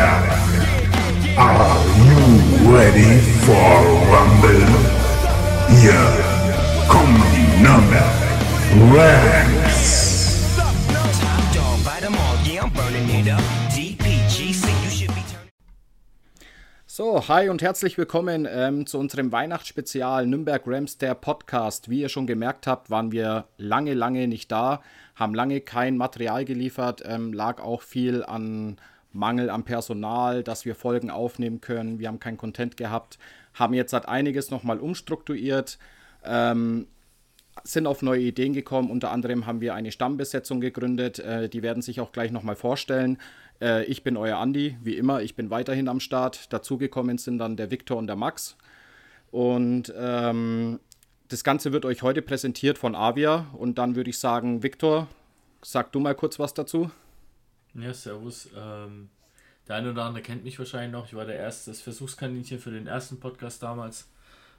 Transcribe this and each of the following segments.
Are you ready for Rumble? Hier kommen die Nürnberg Ranks. So, hi und herzlich willkommen ähm, zu unserem Weihnachtsspezial Nürnberg Rams, der Podcast. Wie ihr schon gemerkt habt, waren wir lange, lange nicht da, haben lange kein Material geliefert, ähm, lag auch viel an Mangel am Personal, dass wir Folgen aufnehmen können. Wir haben keinen Content gehabt, haben jetzt seit einiges nochmal umstrukturiert, ähm, sind auf neue Ideen gekommen. Unter anderem haben wir eine Stammbesetzung gegründet. Äh, die werden sich auch gleich nochmal vorstellen. Äh, ich bin euer Andi, wie immer. Ich bin weiterhin am Start. Dazugekommen sind dann der Viktor und der Max. Und ähm, das Ganze wird euch heute präsentiert von Avia. Und dann würde ich sagen, Viktor, sag du mal kurz was dazu. Ja, servus. Ähm, der eine oder andere kennt mich wahrscheinlich noch. Ich war der erste, Versuchskaninchen für den ersten Podcast damals.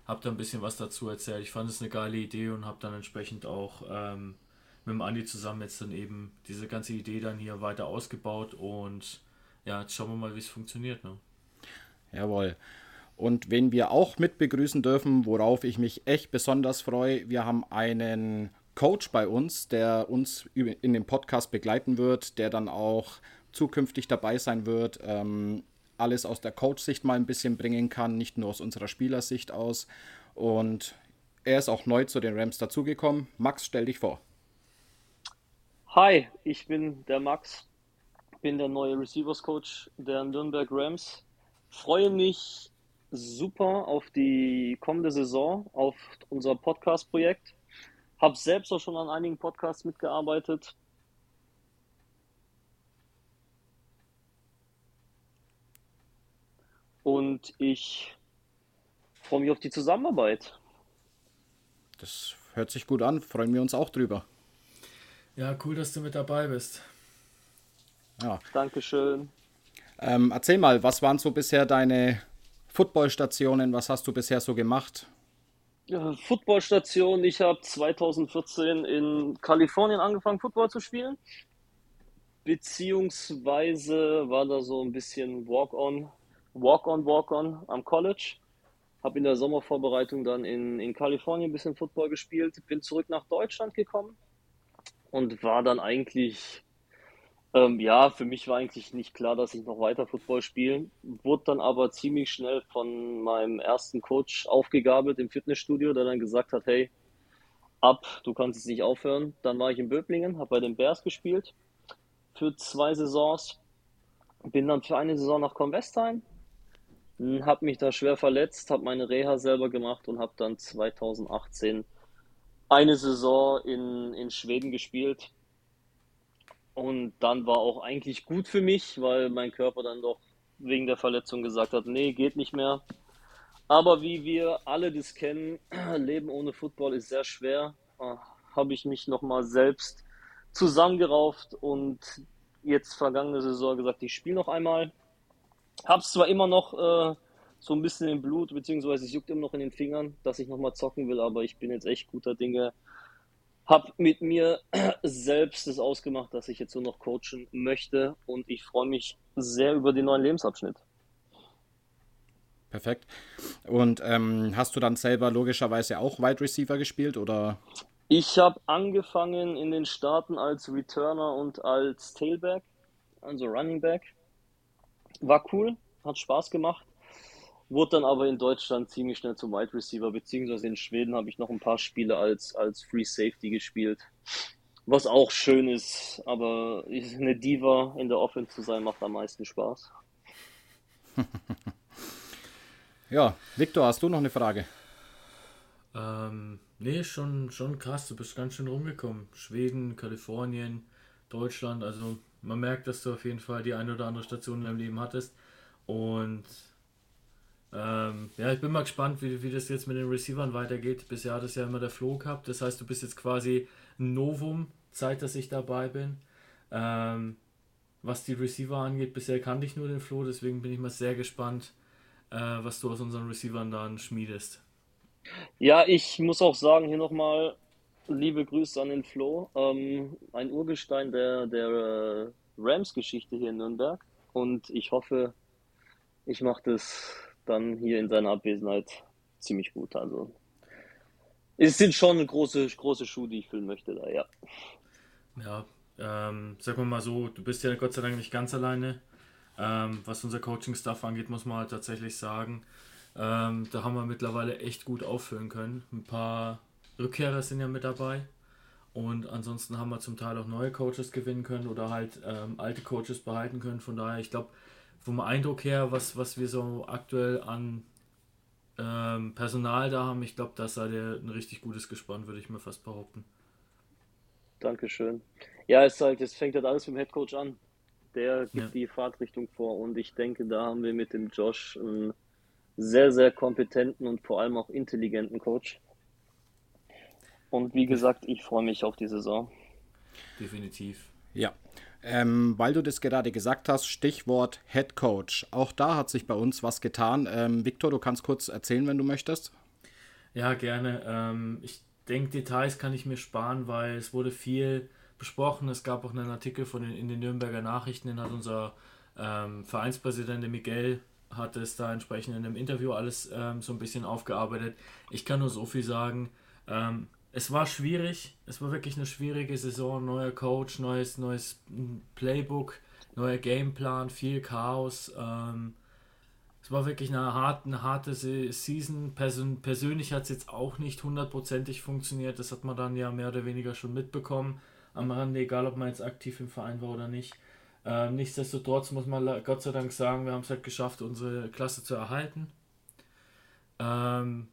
Hab da ein bisschen was dazu erzählt. Ich fand es eine geile Idee und habe dann entsprechend auch ähm, mit dem Andi zusammen jetzt dann eben diese ganze Idee dann hier weiter ausgebaut und ja, jetzt schauen wir mal, wie es funktioniert. Ne? Jawohl. Und wen wir auch mit begrüßen dürfen, worauf ich mich echt besonders freue, wir haben einen Coach bei uns, der uns in dem Podcast begleiten wird, der dann auch zukünftig dabei sein wird, ähm, alles aus der Coach-Sicht mal ein bisschen bringen kann, nicht nur aus unserer Spielersicht aus. Und er ist auch neu zu den Rams dazugekommen. Max, stell dich vor. Hi, ich bin der Max, bin der neue Receivers Coach der Nürnberg Rams. Freue mich super auf die kommende Saison, auf unser Podcast-Projekt. Habe selbst auch schon an einigen Podcasts mitgearbeitet. Und ich freue mich auf die Zusammenarbeit. Das hört sich gut an, freuen wir uns auch drüber. Ja, cool, dass du mit dabei bist. Ja. Dankeschön. Ähm, erzähl mal, was waren so bisher deine Footballstationen? Was hast du bisher so gemacht? Footballstation. Ich habe 2014 in Kalifornien angefangen, Football zu spielen. Beziehungsweise war da so ein bisschen Walk-on, Walk-on, Walk-on am College. Habe in der Sommervorbereitung dann in, in Kalifornien ein bisschen Football gespielt. Bin zurück nach Deutschland gekommen und war dann eigentlich, ähm, ja, für mich war eigentlich nicht klar, dass ich noch weiter Football spiele. Wurde dann aber ziemlich schnell von meinem ersten Coach aufgegabelt im Fitnessstudio, der dann gesagt hat, hey, ab, du kannst jetzt nicht aufhören. Dann war ich in Böblingen, habe bei den Bears gespielt für zwei Saisons. Bin dann für eine Saison nach Convestheim, habe mich da schwer verletzt, habe meine Reha selber gemacht und habe dann 2018 eine Saison in, in Schweden gespielt. Und dann war auch eigentlich gut für mich, weil mein Körper dann doch wegen der Verletzung gesagt hat, nee, geht nicht mehr. Aber wie wir alle das kennen, Leben ohne Football ist sehr schwer. Äh, Habe ich mich nochmal selbst zusammengerauft und jetzt vergangene Saison gesagt, ich spiele noch einmal. Hab's zwar immer noch äh, so ein bisschen im Blut, beziehungsweise es juckt immer noch in den Fingern, dass ich nochmal zocken will, aber ich bin jetzt echt guter Dinge. Hab mit mir selbst es ausgemacht, dass ich jetzt nur noch coachen möchte und ich freue mich sehr über den neuen Lebensabschnitt. Perfekt. Und ähm, hast du dann selber logischerweise auch Wide Receiver gespielt oder? Ich habe angefangen in den Staaten als Returner und als Tailback, also Running Back. War cool, hat Spaß gemacht. Wurde dann aber in Deutschland ziemlich schnell zum Wide Receiver, beziehungsweise in Schweden habe ich noch ein paar Spiele als, als Free Safety gespielt. Was auch schön ist, aber eine Diva in der Offense zu sein, macht am meisten Spaß. Ja, Victor, hast du noch eine Frage? Ähm, nee, schon, schon krass. Du bist ganz schön rumgekommen. Schweden, Kalifornien, Deutschland. Also Man merkt, dass du auf jeden Fall die eine oder andere Station in deinem Leben hattest. Und ähm, ja, ich bin mal gespannt, wie, wie das jetzt mit den Receivern weitergeht. Bisher hat es ja immer der Flo gehabt. Das heißt, du bist jetzt quasi ein Novum, seit dass ich dabei bin. Ähm, was die Receiver angeht, bisher kannte ich nur den Flo, deswegen bin ich mal sehr gespannt, äh, was du aus unseren Receivern dann schmiedest. Ja, ich muss auch sagen, hier nochmal liebe Grüße an den Flo. Ähm, ein Urgestein der, der äh, Rams-Geschichte hier in Nürnberg. Und ich hoffe, ich mache das dann hier in seiner Abwesenheit ziemlich gut. Also es sind schon große, große Schuhe, die ich füllen möchte da, ja. Ja, ähm, sagen wir mal so, du bist ja Gott sei Dank nicht ganz alleine. Ähm, was unser Coaching-Stuff angeht, muss man halt tatsächlich sagen, ähm, da haben wir mittlerweile echt gut auffüllen können. Ein paar Rückkehrer sind ja mit dabei. Und ansonsten haben wir zum Teil auch neue Coaches gewinnen können oder halt ähm, alte Coaches behalten können. Von daher, ich glaube, vom Eindruck her, was, was wir so aktuell an ähm, Personal da haben, ich glaube, das sei der ein richtig gutes Gespann, würde ich mir fast behaupten. Dankeschön. Ja, es, halt, es fängt halt alles mit dem Headcoach an. Der gibt Ja. die Fahrtrichtung vor und ich denke, da haben wir mit dem Josh einen sehr, sehr kompetenten und vor allem auch intelligenten Coach. Und wie gesagt, ich freue mich auf die Saison. Definitiv. Ja. Ähm, weil du das gerade gesagt hast, Stichwort Head Coach. Auch da hat sich bei uns was getan. Ähm, Victor, du kannst kurz erzählen, wenn du möchtest. Ja, gerne. Ähm, ich denke, Details kann ich mir sparen, weil es wurde viel besprochen. Es gab auch einen Artikel von den, in den Nürnberger Nachrichten, den hat unser ähm, Vereinspräsident Miguel hat es da entsprechend in einem Interview alles ähm, so ein bisschen aufgearbeitet. Ich kann nur so viel sagen. Es war schwierig, es war wirklich eine schwierige Saison, neuer Coach, neues, neues mm, Playbook, neuer Gameplan, viel Chaos. Ähm, es war wirklich eine harte, eine harte Se- Season. Persön persönlich hat es jetzt auch nicht hundertprozentig funktioniert. Das hat man dann ja mehr oder weniger schon mitbekommen am Rande, egal ob man jetzt aktiv im Verein war oder nicht. Ähm, nichtsdestotrotz muss man Gott sei Dank sagen, wir haben es halt geschafft, unsere Klasse zu erhalten. Ähm,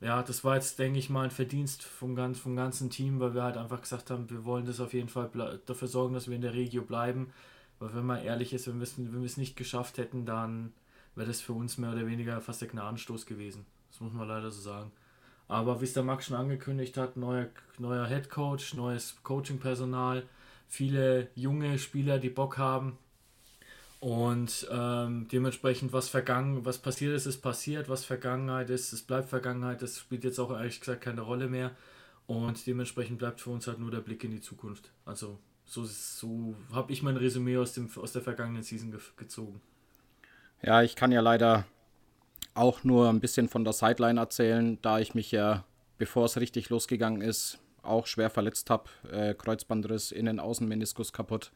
ja, das war jetzt, denke ich mal, ein Verdienst vom, ganz, vom ganzen Team, weil wir halt einfach gesagt haben, wir wollen das auf jeden Fall dafür sorgen, dass wir in der Regio bleiben. Weil wenn man ehrlich ist, wenn wir es wenn wir es nicht geschafft hätten, dann wäre das für uns mehr oder weniger fast der Gnadenstoß gewesen. Das muss man leider so sagen. Aber wie es der Max schon angekündigt hat, neuer, neuer Head Coach, neues Coaching-Personal, viele junge Spieler, die Bock haben. Und ähm, dementsprechend, was vergangen, was passiert ist, ist passiert, was Vergangenheit ist, es bleibt Vergangenheit, das spielt jetzt auch ehrlich gesagt keine Rolle mehr. Und dementsprechend bleibt für uns halt nur der Blick in die Zukunft. Also so, so habe ich mein Resümee aus, dem, aus der vergangenen Season ge gezogen. Ja, ich kann ja leider auch nur ein bisschen von der Sideline erzählen, da ich mich ja, bevor es richtig losgegangen ist, auch schwer verletzt habe. Äh, Kreuzbandriss, Innen-Außen-Meniskus kaputt.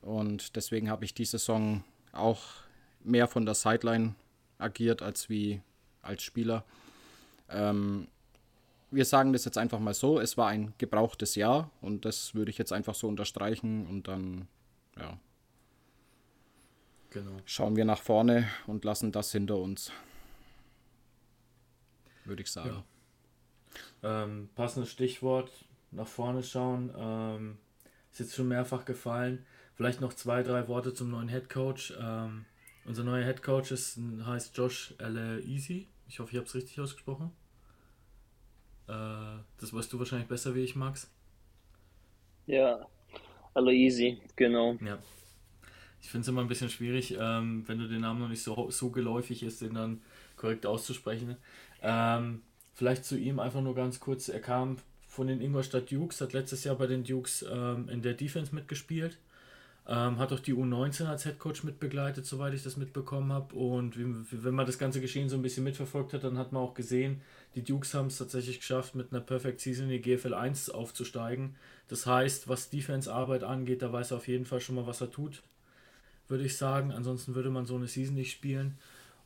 Und deswegen habe ich die Saison auch mehr von der Sideline agiert als wie als Spieler. Ähm, wir sagen das jetzt einfach mal so, es war ein gebrauchtes Jahr und das würde ich jetzt einfach so unterstreichen und dann ja, Genau. schauen wir nach vorne und lassen das hinter uns. Würde ich sagen. Ähm, passendes Stichwort, nach vorne schauen. Ähm, ist jetzt schon mehrfach gefallen. Vielleicht noch zwei, drei Worte zum neuen Head Coach. Ähm, unser neuer Head Coach ist, heißt Josh L. Easy. Ich hoffe, ich habe es richtig ausgesprochen. Äh, das weißt du wahrscheinlich besser wie ich, Max. Ja, easy, genau. Ja. Ich finde es immer ein bisschen schwierig, ähm, wenn du den Namen noch nicht so, so geläufig ist, den dann korrekt auszusprechen. Ähm, vielleicht zu ihm einfach nur ganz kurz. Er kam von den Ingolstadt Dukes, hat letztes Jahr bei den Dukes ähm, in der Defense mitgespielt. Ähm, hat auch die U19 als Headcoach mitbegleitet, soweit ich das mitbekommen habe. Und wenn man das ganze Geschehen so ein bisschen mitverfolgt hat, dann hat man auch gesehen, die Dukes haben es tatsächlich geschafft, mit einer Perfect Season in die GFL 1 aufzusteigen. Das heißt, was Defense-Arbeit angeht, da weiß er auf jeden Fall schon mal, was er tut, würde ich sagen. Ansonsten würde man so eine Season nicht spielen.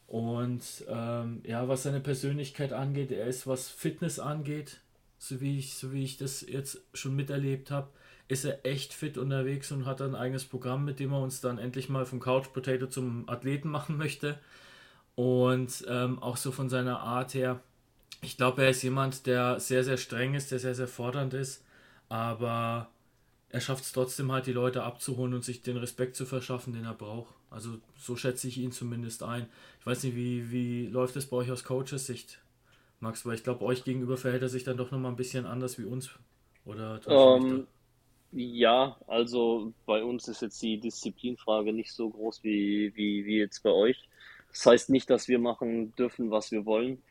Und ähm, ja, was seine Persönlichkeit angeht, er ist, was Fitness angeht, so wie ich, so wie ich das jetzt schon miterlebt habe, ist er echt fit unterwegs und hat ein eigenes Programm, mit dem er uns dann endlich mal vom Couch Potato zum Athleten machen möchte. Und ähm, auch so von seiner Art her, ich glaube, er ist jemand, der sehr, sehr streng ist, der sehr, sehr fordernd ist, aber er schafft es trotzdem halt, die Leute abzuholen und sich den Respekt zu verschaffen, den er braucht. Also so schätze ich ihn zumindest ein. Ich weiß nicht, wie, wie läuft es bei euch aus Coaches Sicht, Max? Weil ich glaube, euch gegenüber verhält er sich dann doch nochmal ein bisschen anders wie uns. Oder Ähm, ja, also bei uns ist jetzt die Disziplinfrage nicht so groß wie, wie, wie jetzt bei euch. Das heißt nicht, dass wir machen dürfen, was wir wollen.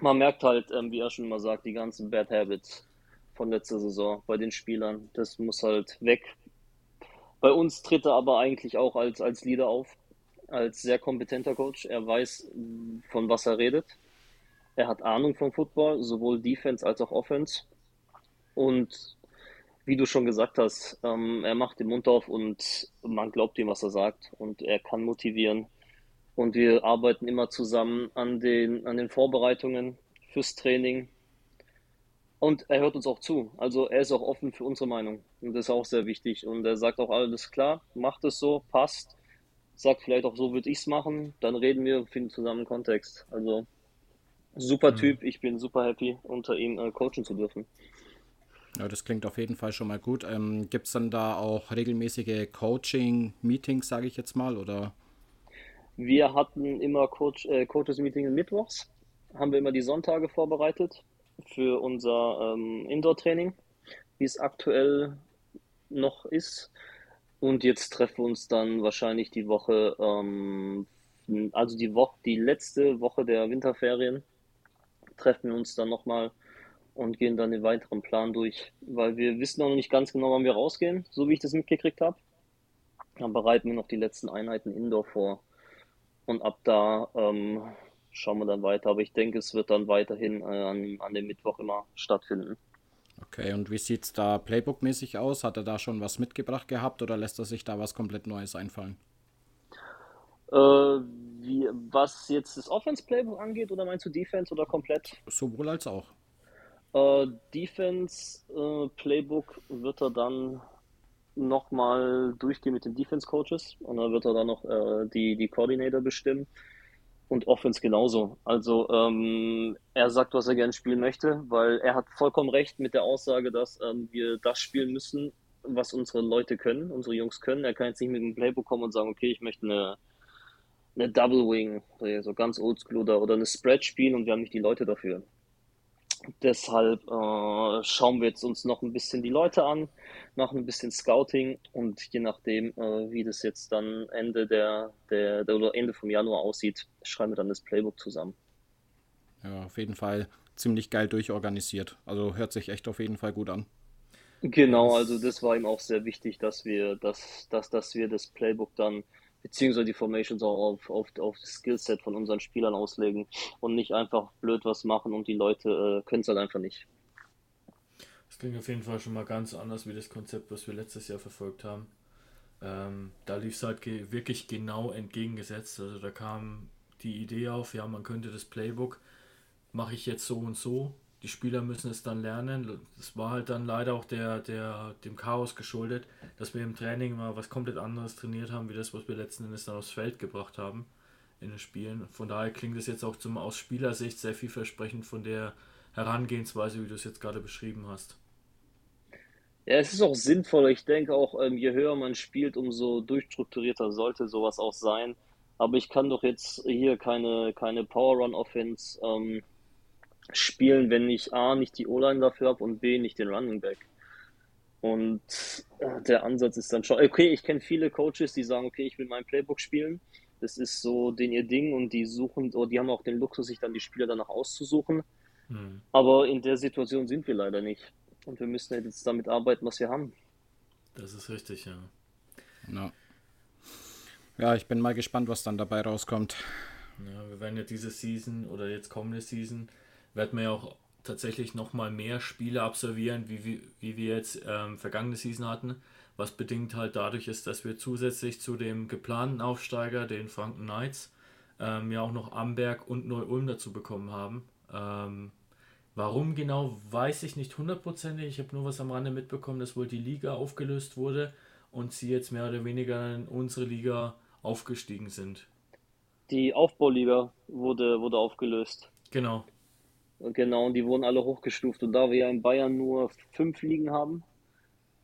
Man merkt halt, ähm, wie er schon immer sagt, die ganzen Bad Habits von letzter Saison bei den Spielern. Das muss halt weg. Bei uns tritt er aber eigentlich auch als, als Leader auf, als sehr kompetenter Coach. Er weiß, von was er redet. Er hat Ahnung vom Football, sowohl Defense als auch Offense. Und wie du schon gesagt hast, ähm, er macht den Mund auf und man glaubt ihm, was er sagt. Und er kann motivieren. Und wir arbeiten immer zusammen an den, an den Vorbereitungen fürs Training. Und er hört uns auch zu. Also er ist auch offen für unsere Meinung. Und das ist auch sehr wichtig. Und er sagt auch alles klar, macht es so, passt. Sagt vielleicht auch so würde ich es machen. Dann reden wir, finden zusammen einen Kontext. Also super Typ. Ich bin super happy, unter ihm äh, coachen zu dürfen. Ja, das klingt auf jeden Fall schon mal gut. Ähm, Gibt es dann da auch regelmäßige Coaching-Meetings, sage ich jetzt mal, oder? Wir hatten immer Coach, äh, Coaches-Meeting mittwochs. Haben wir immer die Sonntage vorbereitet für unser ähm, Indoor-Training, wie es aktuell noch ist. Und jetzt treffen wir uns dann wahrscheinlich die Woche, ähm, also die Woche, die letzte Woche der Winterferien, treffen wir uns dann nochmal und gehen dann den weiteren Plan durch, weil wir wissen auch noch nicht ganz genau, wann wir rausgehen, so wie ich das mitgekriegt habe. Dann bereiten wir noch die letzten Einheiten Indoor vor und ab da ähm, schauen wir dann weiter. Aber ich denke, es wird dann weiterhin äh, an, an dem Mittwoch immer stattfinden. Okay, und wie sieht es da Playbook-mäßig aus? Hat er da schon was mitgebracht gehabt oder lässt er sich da was komplett Neues einfallen? Äh, wie, was jetzt das Offense-Playbook angeht, oder meinst du Defense oder komplett? Sowohl als auch. Äh, Defense-Playbook wird er dann nochmal durchgehen mit den Defense-Coaches und dann wird er dann noch äh, die, die Coordinator bestimmen. Und Offense genauso. Also ähm, er sagt, was er gerne spielen möchte, weil er hat vollkommen recht mit der Aussage, dass ähm, wir das spielen müssen, was unsere Leute können, unsere Jungs können. Er kann jetzt nicht mit dem Playbook kommen und sagen, okay, ich möchte eine, eine Double Wing, so ganz oldschool oder, oder eine Spread spielen und wir haben nicht die Leute dafür. Deshalb äh, schauen wir jetzt uns noch ein bisschen die Leute an, machen ein bisschen Scouting und je nachdem, äh, wie das jetzt dann Ende der, der, der oder Ende vom Januar aussieht, schreiben wir dann das Playbook zusammen. Ja, auf jeden Fall ziemlich geil durchorganisiert. Also hört sich echt auf jeden Fall gut an. Genau, also das war ihm auch sehr wichtig, dass wir, dass, dass, dass wir das Playbook dann beziehungsweise die Formations auch auf, auf, auf das Skillset von unseren Spielern auslegen und nicht einfach blöd was machen und die Leute äh, können es halt einfach nicht. Das klingt auf jeden Fall schon mal ganz anders wie das Konzept, was wir letztes Jahr verfolgt haben. Ähm, da lief es halt ge wirklich genau entgegengesetzt. Also da kam die Idee auf, ja, man könnte das Playbook, mache ich jetzt so und so. Die Spieler müssen es dann lernen. Das war halt dann leider auch der, der, dem Chaos geschuldet, dass wir im Training mal was komplett anderes trainiert haben, wie das, was wir letzten Endes dann aufs Feld gebracht haben in den Spielen. Von daher klingt es jetzt auch zum, aus Spielersicht sehr vielversprechend von der Herangehensweise, wie du es jetzt gerade beschrieben hast. Ja, es ist auch sinnvoll. Ich denke auch, ähm, je höher man spielt, umso durchstrukturierter sollte sowas auch sein. Aber ich kann doch jetzt hier keine, keine Power-Run-Offense ähm, spielen, wenn ich A, nicht die O-Line dafür habe und B, nicht den Running Back. Und äh, der Ansatz ist dann schon, okay, ich kenne viele Coaches, die sagen, okay, ich will mein Playbook spielen. Das ist so den ihr Ding und die suchen, oder die haben auch den Luxus, sich dann die Spieler danach auszusuchen. Hm. Aber in der Situation sind wir leider nicht. Und wir müssen jetzt damit arbeiten, was wir haben. Das ist richtig, ja. Ja. ja, ich bin mal gespannt, was dann dabei rauskommt. Ja, wir werden ja diese Season oder jetzt kommende Season, werden wir ja auch tatsächlich nochmal mehr Spiele absolvieren, wie, wie, wie wir jetzt ähm, vergangene Season hatten. Was bedingt halt dadurch ist, dass wir zusätzlich zu dem geplanten Aufsteiger, den Franken Knights, ähm, ja auch noch Amberg und Neu-Ulm dazu bekommen haben. Ähm, warum genau, weiß ich nicht hundertprozentig. Ich habe nur was am Rande mitbekommen, dass wohl die Liga aufgelöst wurde und sie jetzt mehr oder weniger in unsere Liga aufgestiegen sind. Die Aufbauliga wurde, wurde aufgelöst. Genau. Und Genau, und die wurden alle hochgestuft. Und da wir ja in Bayern nur fünf Ligen haben,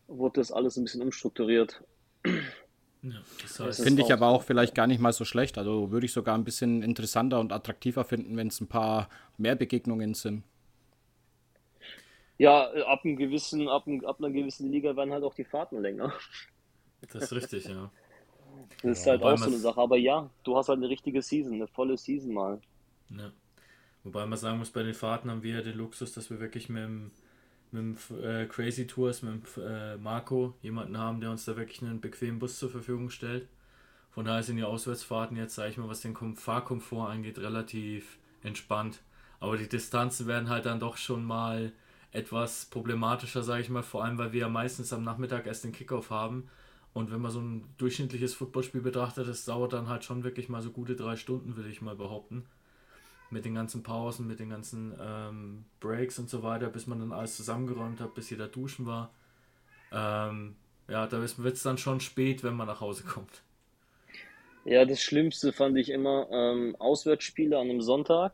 wurde das alles ein bisschen umstrukturiert. Ja, das heißt, Finde ich aber auch vielleicht gar nicht mal so schlecht. Also würde ich sogar ein bisschen interessanter und attraktiver finden, wenn es ein paar mehr Begegnungen sind. Ja, ab einem gewissen, ab, einem, ab einer gewissen Liga werden halt auch die Fahrten länger. das ist richtig, ja. Das ist halt wobei auch so eine Sache. Aber ja, du hast halt eine richtige Season, eine volle Season mal. Ja. Wobei man sagen muss, bei den Fahrten haben wir ja den Luxus, dass wir wirklich mit dem, mit dem äh, Crazy Tours, mit dem äh, Marco, jemanden haben, der uns da wirklich einen bequemen Bus zur Verfügung stellt. Von daher sind die Auswärtsfahrten jetzt, sage ich mal, was den Kom Fahrkomfort angeht, relativ entspannt. Aber die Distanzen werden halt dann doch schon mal etwas problematischer, sage ich mal, vor allem, weil wir ja meistens am Nachmittag erst den Kickoff haben. Und wenn man so ein durchschnittliches Footballspiel betrachtet, das dauert dann halt schon wirklich mal so gute drei Stunden, würde ich mal behaupten mit den ganzen Pausen, mit den ganzen ähm, Breaks und so weiter, bis man dann alles zusammengeräumt hat, bis jeder duschen war. Ähm, ja, da wird es dann schon spät, wenn man nach Hause kommt. Ja, das Schlimmste fand ich immer ähm, Auswärtsspiele an einem Sonntag.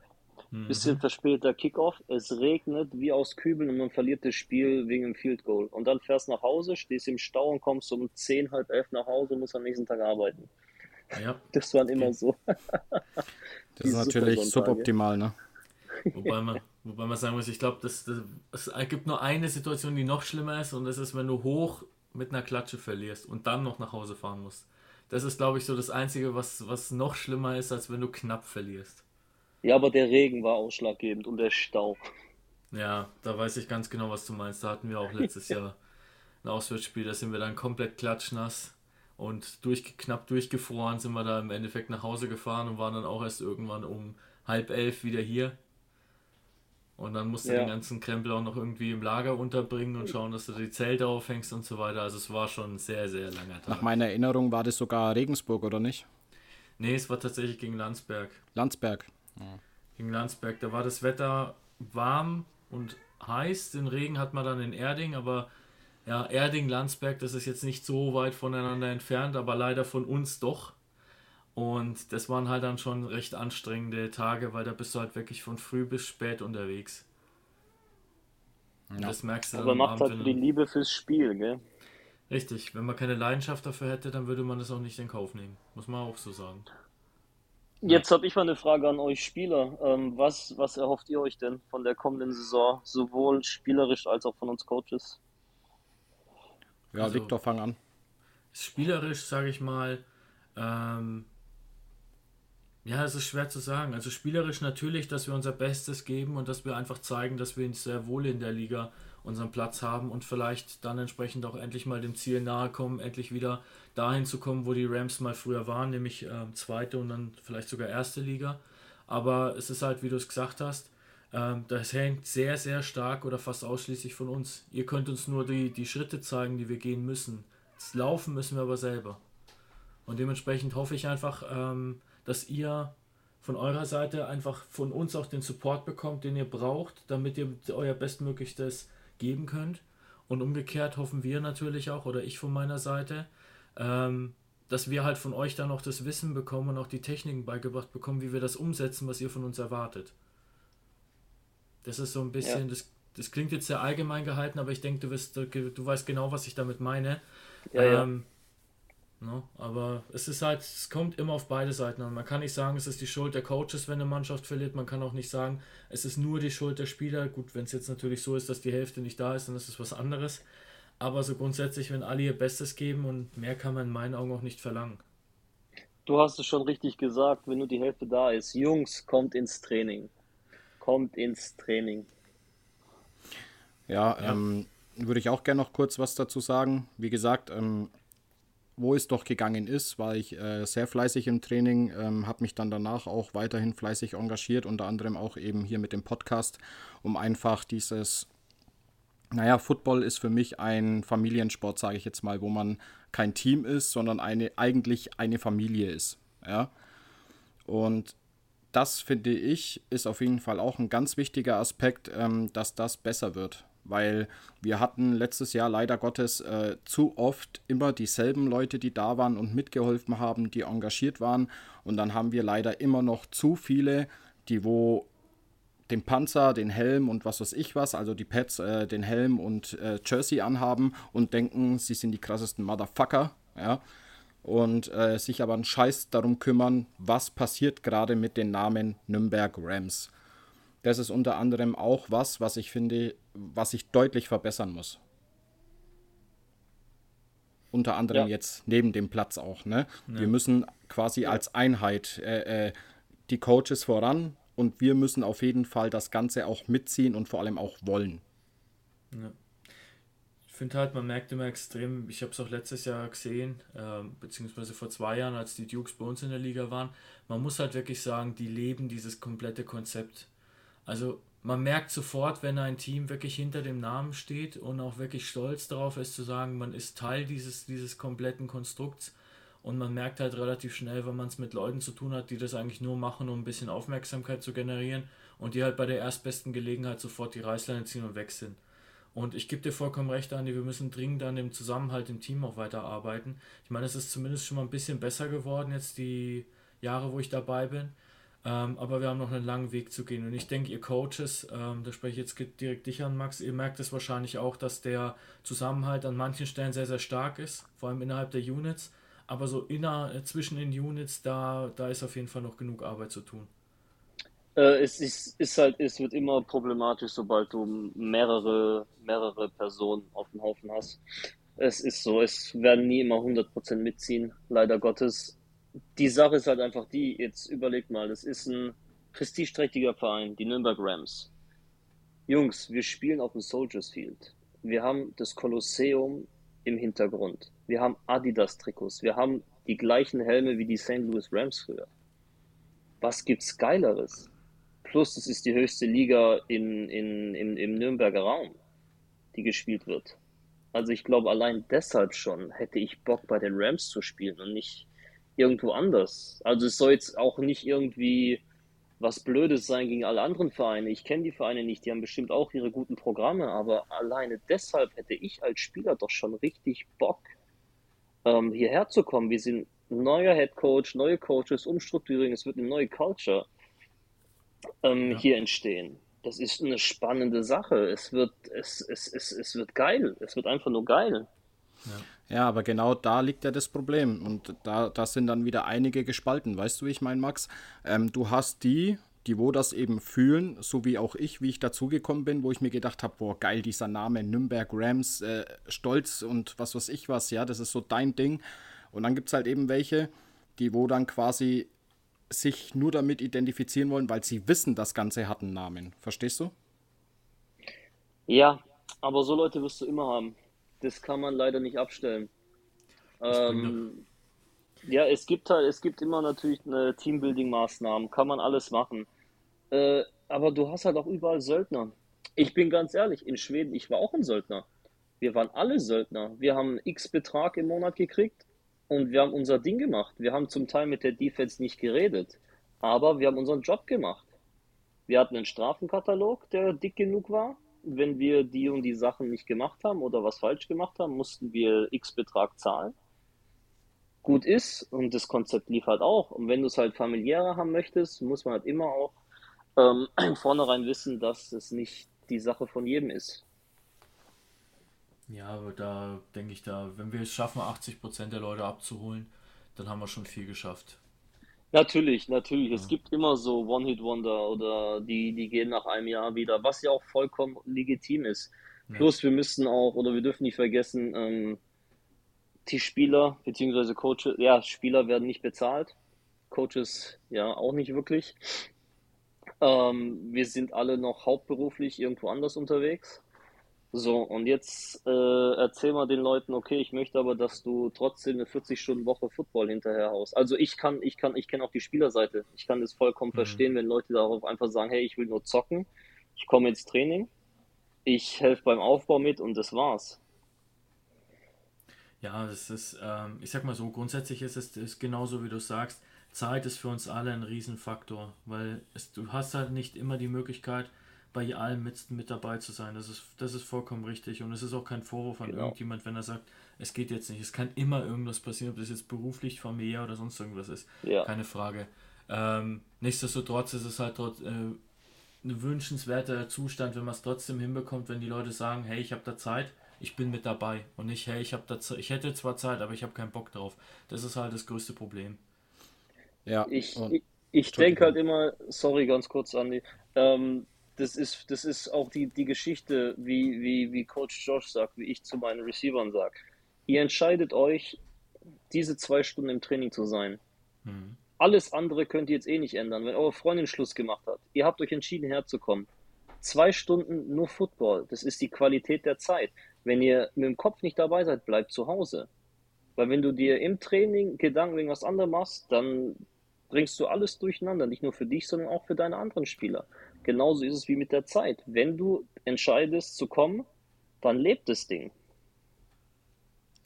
Bisschen verspäteter Kickoff. Es regnet wie aus Kübeln und man verliert das Spiel wegen einem Field Goal. Und dann fährst nach Hause, stehst im Stau und kommst um 10, halb elf nach Hause und musst am nächsten Tag arbeiten. Ja, Das war immer so. Das ist natürlich suboptimal, ne? wobei man, wobei man sagen muss, ich glaube, das, das, es gibt nur eine Situation, die noch schlimmer ist und das ist, wenn du hoch mit einer Klatsche verlierst und dann noch nach Hause fahren musst. Das ist, glaube ich, so das Einzige, was, was noch schlimmer ist, als wenn du knapp verlierst. Ja, aber der Regen war ausschlaggebend und der Stau. Ja, da weiß ich ganz genau, was du meinst. Da hatten wir auch letztes Jahr ein Auswärtsspiel, da sind wir dann komplett klatschnass und durch, knapp durchgefroren sind wir da im Endeffekt nach Hause gefahren und waren dann auch erst irgendwann um halb elf wieder hier. Und dann musst du Ja. den ganzen Krempel auch noch irgendwie im Lager unterbringen und schauen, dass du die Zelte aufhängst und so weiter. Also es war schon ein sehr, sehr langer Nach Tag. meiner Erinnerung war das sogar Regensburg, oder nicht? Nee, es war tatsächlich gegen Landsberg. Landsberg. gegen Landsberg. Da war das Wetter warm und heiß. Den Regen hat man dann in Erding, aber ja, Erding, Landsberg, das ist jetzt nicht so weit voneinander entfernt, aber leider von uns doch. Und das waren halt dann schon recht anstrengende Tage, weil da bist du halt wirklich von früh bis spät unterwegs. Ja. das merkst du dann Aber macht Abend, halt die Liebe fürs Spiel, gell? Richtig, wenn man keine Leidenschaft dafür hätte, dann würde man das auch nicht in Kauf nehmen. Muss man auch so sagen. Jetzt habe ich mal eine Frage an euch Spieler. Ähm, was, was erhofft ihr euch denn von der kommenden Saison, sowohl spielerisch als auch von uns Coaches? Ja, Also- Viktor, fang an. Spielerisch, sage ich mal, ähm, ja, es ist schwer zu sagen. Also spielerisch natürlich, dass wir unser Bestes geben und dass wir einfach zeigen, dass wir uns sehr wohl in der Liga unseren Platz haben und vielleicht dann entsprechend auch endlich mal dem Ziel nahe kommen, endlich wieder dahin zu kommen, wo die Rams mal früher waren, nämlich ähm, zweite und dann vielleicht sogar erste Liga. Aber es ist halt, wie du es gesagt hast, das hängt sehr, sehr stark oder fast ausschließlich von uns. Ihr könnt uns nur die, die Schritte zeigen, die wir gehen müssen. Das Laufen müssen wir aber selber. Und dementsprechend hoffe ich einfach, ähm, dass ihr von eurer Seite einfach von uns auch den Support bekommt, den ihr braucht, damit ihr euer Bestmöglichstes geben könnt. Und umgekehrt hoffen wir natürlich auch, oder ich von meiner Seite, ähm, dass wir halt von euch dann auch das Wissen bekommen und auch die Techniken beigebracht bekommen, wie wir das umsetzen, was ihr von uns erwartet. Das ist so ein bisschen, Ja. das, das klingt jetzt sehr allgemein gehalten, aber ich denke, du, wirst, du weißt genau, was ich damit meine. Ja, ja. Ähm, ne, aber es ist halt, es kommt immer auf beide Seiten an. Man kann nicht sagen, es ist die Schuld der Coaches, wenn eine Mannschaft verliert. Man kann auch nicht sagen, es ist nur die Schuld der Spieler. Gut, wenn es jetzt natürlich so ist, dass die Hälfte nicht da ist, dann ist es was anderes. Aber so grundsätzlich, wenn alle ihr Bestes geben und mehr kann man in meinen Augen auch nicht verlangen. Du hast es schon richtig gesagt, wenn nur die Hälfte da ist. Jungs, kommt ins Training. Kommt ins Training. Ja, ähm, würde ich auch gerne noch kurz was dazu sagen. Wie gesagt, ähm, wo es doch gegangen ist, war ich äh, sehr fleißig im Training, ähm, habe mich dann danach auch weiterhin fleißig engagiert, unter anderem auch eben hier mit dem Podcast, um einfach dieses, naja, Football ist für mich ein Familiensport, sage ich jetzt mal, wo man kein Team ist, sondern eine, eigentlich eine Familie ist. Ja. Und das finde ich, ist auf jeden Fall auch ein ganz wichtiger Aspekt, ähm, dass das besser wird. Weil wir hatten letztes Jahr leider Gottes äh, zu oft immer dieselben Leute, die da waren und mitgeholfen haben, die engagiert waren. Und dann haben wir leider immer noch zu viele, die wo den Panzer, den Helm und was weiß ich was, also die Pets äh, den Helm und äh, Jersey anhaben und denken, sie sind die krassesten Motherfucker, ja. Und äh, sich aber einen Scheiß darum kümmern, was passiert gerade mit den Namen Nürnberg Rams. Das ist unter anderem auch was, was ich finde, was sich deutlich verbessern muss. Unter anderem Ja. jetzt neben dem Platz auch. Ne? Ja. Wir müssen quasi als Einheit äh, äh, die Coaches voran und wir müssen auf jeden Fall das Ganze auch mitziehen und vor allem auch wollen. Ich finde halt, man merkt immer extrem, ich habe es auch letztes Jahr gesehen, ähm, beziehungsweise vor zwei Jahren, als die Dukes bei uns in der Liga waren, man muss halt wirklich sagen, die leben dieses komplette Konzept. Also man merkt sofort, wenn ein Team wirklich hinter dem Namen steht und auch wirklich stolz darauf ist zu sagen, man ist Teil dieses, dieses kompletten Konstrukts und man merkt halt relativ schnell, wenn man es mit Leuten zu tun hat, die das eigentlich nur machen, um ein bisschen Aufmerksamkeit zu generieren und die halt bei der erstbesten Gelegenheit sofort die Reißleine ziehen und weg sind. Und ich gebe dir vollkommen recht, Andi, wir müssen dringend an dem Zusammenhalt im Team auch weiterarbeiten. Ich meine, es ist zumindest schon mal ein bisschen besser geworden jetzt die Jahre, wo ich dabei bin. Ähm, aber wir haben noch einen langen Weg zu gehen. Und ich denke, ihr Coaches, ähm, da spreche ich jetzt direkt dich an, Max, ihr merkt es wahrscheinlich auch, dass der Zusammenhalt an manchen Stellen sehr, sehr stark ist, vor allem innerhalb der Units. Aber so inner, zwischen den Units, da, da ist auf jeden Fall noch genug Arbeit zu tun. Äh, es ist, ist halt, es wird immer problematisch, sobald du mehrere, mehrere Personen auf dem Haufen hast. Es ist so, es werden nie immer 100% mitziehen, leider Gottes. Die Sache ist halt einfach die, jetzt überlegt mal, das ist ein prestigeträchtiger Verein, die Nürnberg Rams. Jungs, wir spielen auf dem Soldiers Field. Wir haben das Kolosseum im Hintergrund. Wir haben Adidas-Trikots. Wir haben die gleichen Helme wie die St. Louis Rams früher. Was gibt's Geileres? Plus, es ist die höchste Liga in, in, im, im Nürnberger Raum, die gespielt wird. Also ich glaube, allein deshalb schon hätte ich Bock, bei den Rams zu spielen und nicht irgendwo anders. Also es soll jetzt auch nicht irgendwie was Blödes sein gegen alle anderen Vereine. Ich kenne die Vereine nicht, die haben bestimmt auch ihre guten Programme, aber alleine deshalb hätte ich als Spieler doch schon richtig Bock, ähm, hierher zu kommen. Wir sind neuer Head Coach, neue Coaches, Umstrukturierung, es wird eine neue Culture ähm, Ja. hier entstehen. Das ist eine spannende Sache. Es wird, es, es, es, es wird geil. Es wird einfach nur geil. Ja, aber genau da liegt ja das Problem. Und da, da sind dann wieder einige gespalten. Weißt du, wie ich meine, Max? Ähm, du hast die, die wo das eben fühlen, so wie auch ich, wie ich dazugekommen bin, wo ich mir gedacht habe, boah, geil, dieser Name Nürnberg Rams, äh, Stolz und was weiß ich was, ja, das ist so dein Ding. Und dann gibt es halt eben welche, die wo dann quasi sich nur damit identifizieren wollen, weil sie wissen, das Ganze hat einen Namen. Verstehst du? Ja, aber so Leute wirst du immer haben. Das kann man leider nicht abstellen. Ähm, ja, es gibt halt, es gibt immer natürlich eine Teambuilding-Maßnahmen, kann man alles machen. Äh, aber du hast halt auch überall Söldner. Ich bin ganz ehrlich, in Schweden, ich war auch ein Söldner. Wir waren alle Söldner. Wir haben X Betrag im Monat gekriegt und wir haben unser Ding gemacht. Wir haben zum Teil mit der Defense nicht geredet, aber wir haben unseren Job gemacht. Wir hatten einen Strafenkatalog, der dick genug war. Wenn wir die und die Sachen nicht gemacht haben oder was falsch gemacht haben, mussten wir X Betrag zahlen. Gut ist und das Konzept lief halt auch. Und wenn du es halt familiärer haben möchtest, muss man halt immer auch ähm, Vornherein wissen, dass es nicht die Sache von jedem ist. Ja, aber da denke ich, da, wenn wir es schaffen, 80% der Leute abzuholen, dann haben wir schon viel geschafft. Natürlich, natürlich. Es gibt immer so One-Hit-Wonder oder die, die gehen nach einem Jahr wieder, was ja auch vollkommen legitim ist. Plus, wir müssen auch, oder wir dürfen nicht vergessen, ähm, die Spieler beziehungsweise Coaches, ja, Spieler werden nicht bezahlt, Coaches ja auch nicht wirklich. Ähm, wir sind alle noch hauptberuflich irgendwo anders unterwegs. So, und jetzt äh, erzähl mal den Leuten, okay, ich möchte aber, dass du trotzdem eine 40-Stunden-Woche Football hinterher haust. Also ich kann, ich kann, ich kenne auch die Spielerseite. Ich kann das vollkommen verstehen, wenn Leute darauf einfach sagen, hey, ich will nur zocken, ich komme ins Training, ich helfe beim Aufbau mit und das war's. Ja, das ist, ähm, ich sag mal so, grundsätzlich ist es ist genauso, wie du sagst. Zeit ist für uns alle ein Riesenfaktor, weil es, du hast halt nicht immer die Möglichkeit, bei allem mit, mit dabei zu sein. Das ist, das ist vollkommen richtig und es ist auch kein Vorwurf an Genau. irgendjemand, wenn er sagt, es geht jetzt nicht. Es kann immer irgendwas passieren, ob das jetzt beruflich, familiär oder sonst irgendwas ist. Ja. Keine Frage. Ähm, nichtsdestotrotz ist es halt trotz, äh, ein wünschenswerter Zustand, wenn man es trotzdem hinbekommt, wenn die Leute sagen, hey, ich habe da Zeit, ich bin mit dabei und nicht, hey, ich habe da ich hätte zwar Zeit, aber ich habe keinen Bock drauf. Das ist halt das größte Problem. Ja, Ich, ich, ich denke halt immer, sorry, ganz kurz, Andi, ähm, das ist, das ist auch die, die Geschichte, wie, wie, wie Coach Josh sagt, wie ich zu meinen Receivern sage. Ihr entscheidet euch, diese zwei Stunden im Training zu sein. Alles andere könnt ihr jetzt eh nicht ändern, wenn eure Freundin Schluss gemacht hat. Ihr habt euch entschieden, herzukommen. Zwei Stunden nur Football, das ist die Qualität der Zeit. Wenn ihr mit dem Kopf nicht dabei seid, bleibt zu Hause. Weil wenn du dir im Training Gedanken wegen was anderem machst, dann bringst du alles durcheinander, nicht nur für dich, sondern auch für deine anderen Spieler. Genauso ist es wie mit der Zeit. Wenn du entscheidest zu kommen, dann lebt das Ding.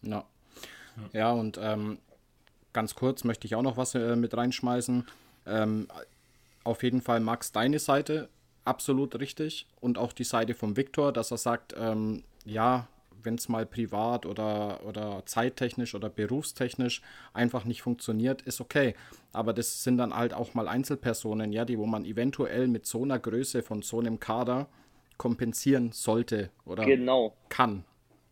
Ja. Ja, und ähm, ganz kurz möchte ich auch noch was äh, mit reinschmeißen. Ähm, auf jeden Fall Max deine Seite absolut richtig und auch die Seite von Viktor, dass er sagt, ähm, ja, wenn es mal privat oder, oder zeittechnisch oder berufstechnisch einfach nicht funktioniert, ist okay. Aber das sind dann halt auch mal Einzelpersonen, ja, die, wo man eventuell mit so einer Größe von so einem Kader kompensieren sollte oder Genau. kann.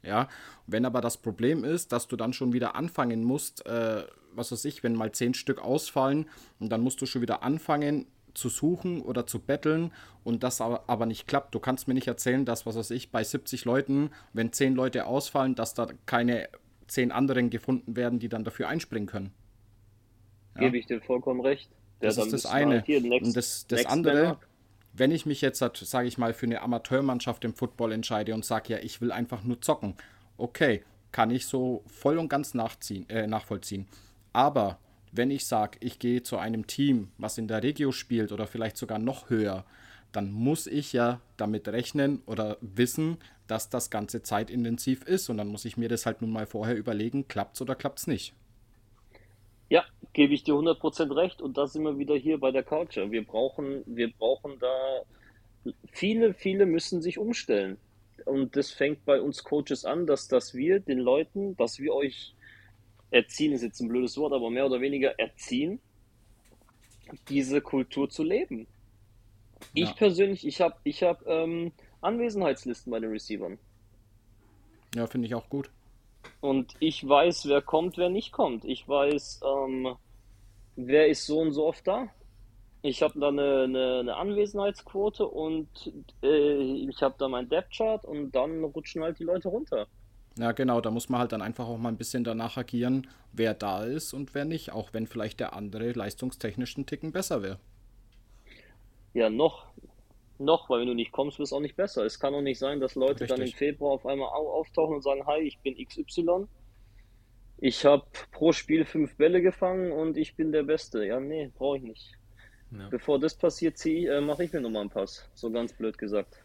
Ja, wenn aber das Problem ist, dass du dann schon wieder anfangen musst, äh, was weiß ich, wenn mal zehn Stück ausfallen und dann musst du schon wieder anfangen zu suchen oder zu betteln und das aber, aber nicht klappt. Du kannst mir nicht erzählen, dass, was weiß ich, bei 70 Leuten, wenn zehn Leute ausfallen, dass da keine zehn anderen gefunden werden, die dann dafür einspringen können. Gebe ich dir vollkommen recht. Ja, Das ist das eine. halt hier next- und das, das andere, wenn ich mich jetzt, sage ich mal, für eine Amateurmannschaft im Football entscheide und sage, ja, ich will einfach nur zocken, okay, kann ich so voll und ganz nachziehen, äh, nachvollziehen. Aber wenn ich sage, ich gehe zu einem Team, was in der Regio spielt oder vielleicht sogar noch höher, dann muss ich ja damit rechnen oder wissen, dass das Ganze zeitintensiv ist. Und dann muss ich mir das halt nun mal vorher überlegen, klappt's oder klappt's nicht. Ja, gebe ich dir 100% recht. Und da sind wir wieder hier bei der Culture. Wir brauchen, wir brauchen da, viele, viele müssen sich umstellen. Und das fängt bei uns Coaches an, dass, dass wir den Leuten, dass wir euch erziehen, ist jetzt ein blödes Wort, aber mehr oder weniger erziehen, diese Kultur zu leben. Ich Ja. persönlich, ich habe ich hab, ähm, Anwesenheitslisten bei den Receivern. Ja, finde ich auch gut. Und ich weiß, wer kommt, wer nicht kommt. Ich weiß, ähm, wer ist so und so oft da. Ich habe da eine, eine, eine Anwesenheitsquote und äh, ich habe da mein Depth-Chart und dann rutschen halt die Leute runter. Ja, genau, da muss man halt dann einfach auch mal ein bisschen danach agieren, wer da ist und wer nicht, auch wenn vielleicht der andere leistungstechnisch einen Ticken besser wäre. Ja, noch, noch, weil wenn du nicht kommst, wird es auch nicht besser. Es kann auch nicht sein, dass Leute dann im Richtig. Februar auf einmal au- auftauchen und sagen, hi, ich bin XY. Ich habe pro Spiel fünf Bälle gefangen und ich bin der Beste. Ja, nee, brauche ich nicht. Ja. Bevor das passiert, äh, mache ich mir nochmal einen Pass. So ganz blöd gesagt.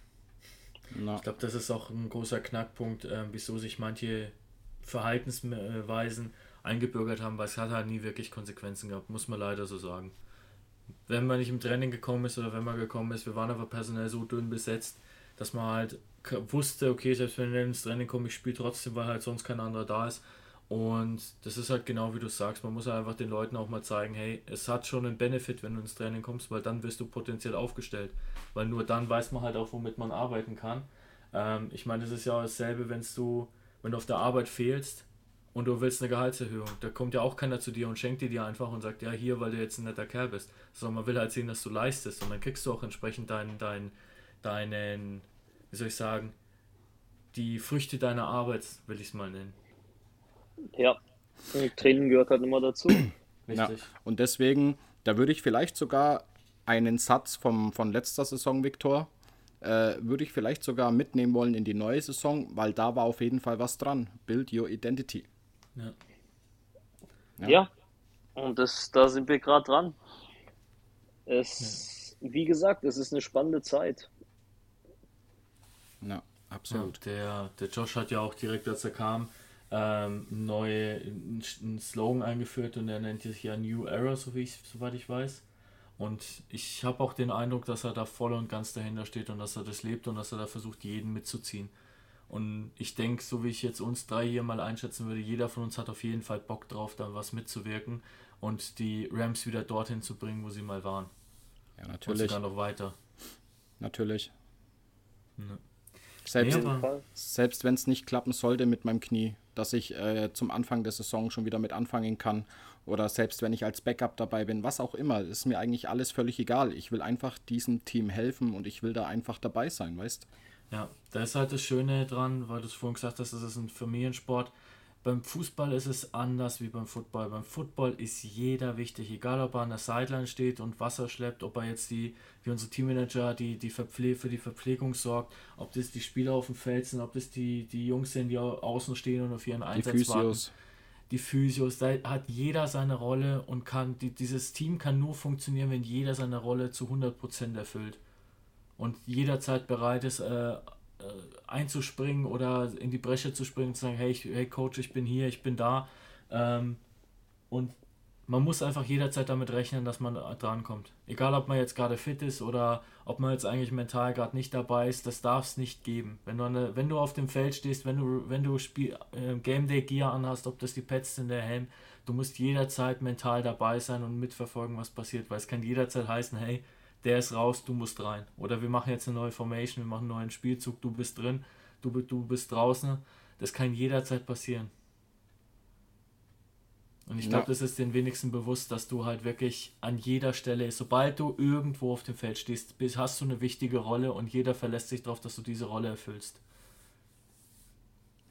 Na, Ich glaube, das ist auch ein großer Knackpunkt, äh, wieso sich manche Verhaltensweisen eingebürgert haben, weil es hat halt nie wirklich Konsequenzen gehabt, muss man leider so sagen. Wenn man nicht im Training gekommen ist oder wenn man gekommen ist, wir waren aber personell so dünn besetzt, dass man halt wusste, okay, selbst wenn ich ins Training komme, ich spiele trotzdem, weil halt sonst kein anderer da ist. Und das ist halt genau wie du sagst, man muss halt einfach den Leuten auch mal zeigen, hey, es hat schon einen Benefit, wenn du ins Training kommst, weil dann wirst du potenziell aufgestellt. Weil nur dann weiß man halt auch, womit man arbeiten kann. Ähm, ich meine, das ist ja auch dasselbe, wenn du, wenn du auf der Arbeit fehlst und du willst eine Gehaltserhöhung. Da kommt ja auch keiner zu dir und schenkt die dir einfach und sagt, ja, hier, weil du jetzt ein netter Kerl bist. Sondern man will halt sehen, dass du leistest und dann kriegst du auch entsprechend deinen, deinen, deinen, wie soll ich sagen, die Früchte deiner Arbeit, will ich es mal nennen. Ja, und Training gehört halt immer dazu. ja. Richtig. Und deswegen, da würde ich vielleicht sogar einen Satz vom, von letzter Saison, Viktor, äh, würde ich vielleicht sogar mitnehmen wollen in die neue Saison, weil da war auf jeden Fall was dran. Build your identity. Ja. Ja. Ja, und das, da sind wir gerade dran. Es, wie gesagt, es ist eine spannende Zeit. Ja, absolut. Ja, der, der Josh hat ja auch direkt, als er kam, ähm, neue einen Slogan eingeführt und er nennt sich ja New Era, so wie ich, soweit ich weiß. Und ich habe auch den Eindruck, dass er da voll und ganz dahinter steht und dass er das lebt und dass er da versucht, jeden mitzuziehen. Und ich denke, so wie ich jetzt uns drei hier mal einschätzen würde, jeder von uns hat auf jeden Fall Bock drauf, da was mitzuwirken und die Rams wieder dorthin zu bringen, wo sie mal waren. Ja, Und natürlich. sogar noch weiter. Natürlich. Ne. Selbst, Nee, selbst wenn es nicht klappen sollte mit meinem Knie, dass ich äh, zum Anfang der Saison schon wieder mit anfangen kann oder selbst wenn ich als Backup dabei bin, was auch immer, ist mir eigentlich alles völlig egal. Ich will einfach diesem Team helfen und ich will da einfach dabei sein, weißt? Ja, da ist halt das Schöne dran, weil du es vorhin gesagt hast, das ist ein Familiensport. Beim Fußball ist es anders wie beim Football. Beim Football ist jeder wichtig, egal ob er an der Sideline steht und Wasser schleppt, ob er jetzt die, wie unsere Teammanager, die, die Verpfle für die Verpflegung sorgt, ob das die Spieler auf dem Feld sind, ob das die, die Jungs sind, die au- außen stehen und auf ihren Die Einsatz Physios. warten. Die Physios, da hat jeder seine Rolle und kann, die, dieses Team kann nur funktionieren, wenn jeder seine Rolle zu 100% erfüllt und jederzeit bereit ist, äh, einzuspringen oder in die Bresche zu springen und zu sagen, hey, ich, hey Coach, ich bin hier, ich bin da. Ähm, und man muss einfach jederzeit damit rechnen, dass man drankommt. Egal, ob man jetzt gerade fit ist oder ob man jetzt eigentlich mental gerade nicht dabei ist, das darf es nicht geben. Wenn du, eine, wenn du auf dem Feld stehst, wenn du, wenn du Spiel, äh, Game Day Gear anhast, ob das die Pads sind, der Helm, du musst jederzeit mental dabei sein und mitverfolgen, was passiert, weil es kann jederzeit heißen, hey, der ist raus, du musst rein. Oder wir machen jetzt eine neue Formation, wir machen einen neuen Spielzug, du bist drin, du, du bist draußen. Das kann jederzeit passieren. Und ich glaube, Ja. das ist den wenigsten bewusst, dass du halt wirklich an jeder Stelle, sobald du irgendwo auf dem Feld stehst, bist, hast du eine wichtige Rolle und jeder verlässt sich darauf, dass du diese Rolle erfüllst.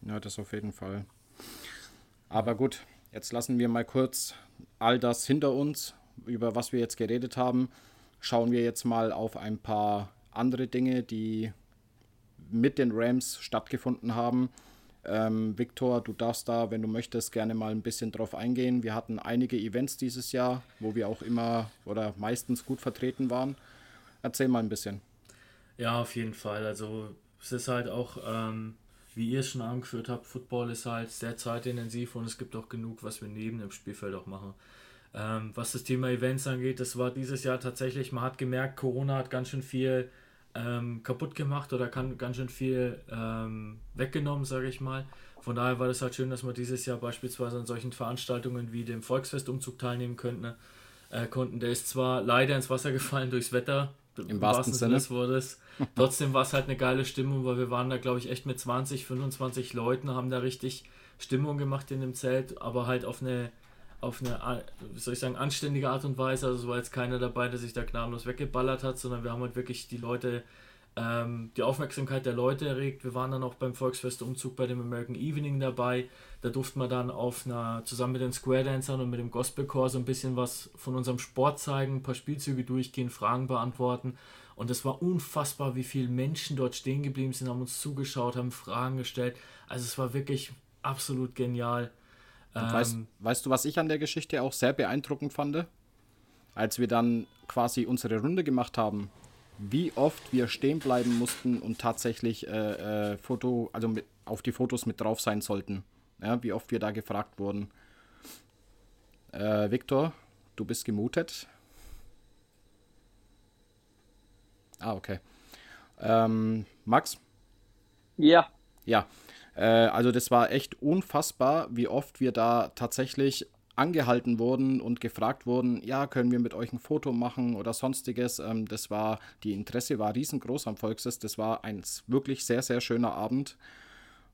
Ja, das auf jeden Fall. Aber gut, jetzt lassen wir mal kurz all das hinter uns, über was wir jetzt geredet haben. Schauen wir jetzt mal auf ein paar andere Dinge, die mit den Rams stattgefunden haben. Ähm, Victor, du darfst da, wenn du möchtest, gerne mal ein bisschen drauf eingehen. Wir hatten einige Events dieses Jahr, wo wir auch immer oder meistens gut vertreten waren. Erzähl mal ein bisschen. Ja, auf jeden Fall. Also es ist halt auch, ähm, wie ihr es schon angeführt habt, Football ist halt sehr zeitintensiv und es gibt auch genug, was wir neben dem Spielfeld auch machen. Ähm, was das Thema Events angeht, das war dieses Jahr tatsächlich, man hat gemerkt, Corona hat ganz schön viel ähm, kaputt gemacht oder kann ganz schön viel ähm, weggenommen, sage ich mal. Von daher war das halt schön, dass wir dieses Jahr beispielsweise an solchen Veranstaltungen wie dem Volksfestumzug teilnehmen könnten. Äh, konnten. Der ist zwar leider ins Wasser gefallen durchs Wetter, Im wahrsten Sinne. des Wortes. Trotzdem war es halt eine geile Stimmung, weil wir waren da, glaube ich, echt mit 20, 25 Leuten, haben da richtig Stimmung gemacht in dem Zelt, aber halt auf eine, auf eine, wie soll ich sagen, anständige Art und Weise. Also es war jetzt keiner dabei, der sich da gnadenlos weggeballert hat, sondern wir haben halt wirklich die Leute, ähm, die Aufmerksamkeit der Leute erregt. Wir waren dann auch beim Volksfestumzug bei dem American Evening dabei. Da durften wir dann auf einer, zusammen mit den Square Dancern und mit dem Gospelchor so ein bisschen was von unserem Sport zeigen, ein paar Spielzüge durchgehen, Fragen beantworten. Und es war unfassbar, wie viele Menschen dort stehen geblieben sind, haben uns zugeschaut, haben Fragen gestellt. Also es war wirklich absolut genial. Und weißt, Ähm, weißt du, was ich an der Geschichte auch sehr beeindruckend fand? Als wir dann quasi unsere Runde gemacht haben, wie oft wir stehen bleiben mussten und tatsächlich äh, äh, Foto, also mit, auf die Fotos mit drauf sein sollten. Ja, wie oft wir da gefragt wurden. Äh, Victor, du bist gemutet. Ah, okay. Ähm, Max? Ja, Ja, äh, also das war echt unfassbar, wie oft wir da tatsächlich angehalten wurden und gefragt wurden, ja, können wir mit euch ein Foto machen oder sonstiges. Ähm, das war, die Interesse war riesengroß am Volksfest. Das war ein wirklich sehr, sehr schöner Abend.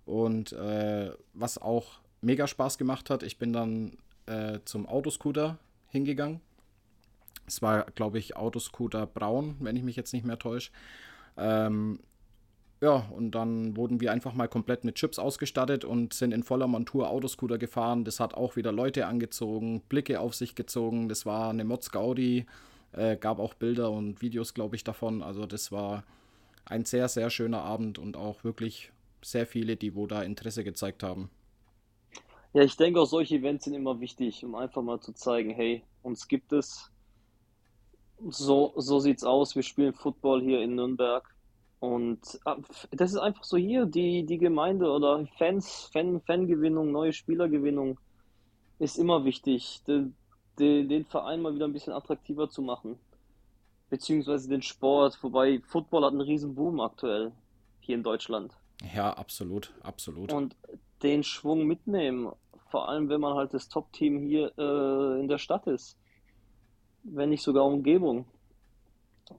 Und äh, was auch mega Spaß gemacht hat, ich bin dann äh, zum Autoscooter hingegangen. Es war, glaube ich, Autoscooter Braun, wenn ich mich jetzt nicht mehr täusche. Ähm, ja, und dann wurden wir einfach mal komplett mit Chips ausgestattet und sind in voller Montur Autoscooter gefahren. Das hat auch wieder Leute angezogen, Blicke auf sich gezogen. Das war eine Mods Gaudi. Äh, gab auch Bilder und Videos, glaube ich, davon. Also das war ein sehr, sehr schöner Abend und auch wirklich sehr viele, die wo da Interesse gezeigt haben. Ja, ich denke auch solche Events sind immer wichtig, um einfach mal zu zeigen, hey, uns gibt es. So, so sieht's aus. Wir spielen Football hier in Nürnberg. Und ah, das ist einfach so hier, die, die Gemeinde oder Fans, Fan, Fangewinnung, neue Spielergewinnung ist immer wichtig, den, den, den Verein mal wieder ein bisschen attraktiver zu machen. Beziehungsweise den Sport, wobei Football hat einen riesen Boom aktuell hier in Deutschland. Ja, absolut, absolut. Und den Schwung mitnehmen, vor allem wenn man halt das Top-Team hier äh, in der Stadt ist, wenn nicht sogar Umgebung.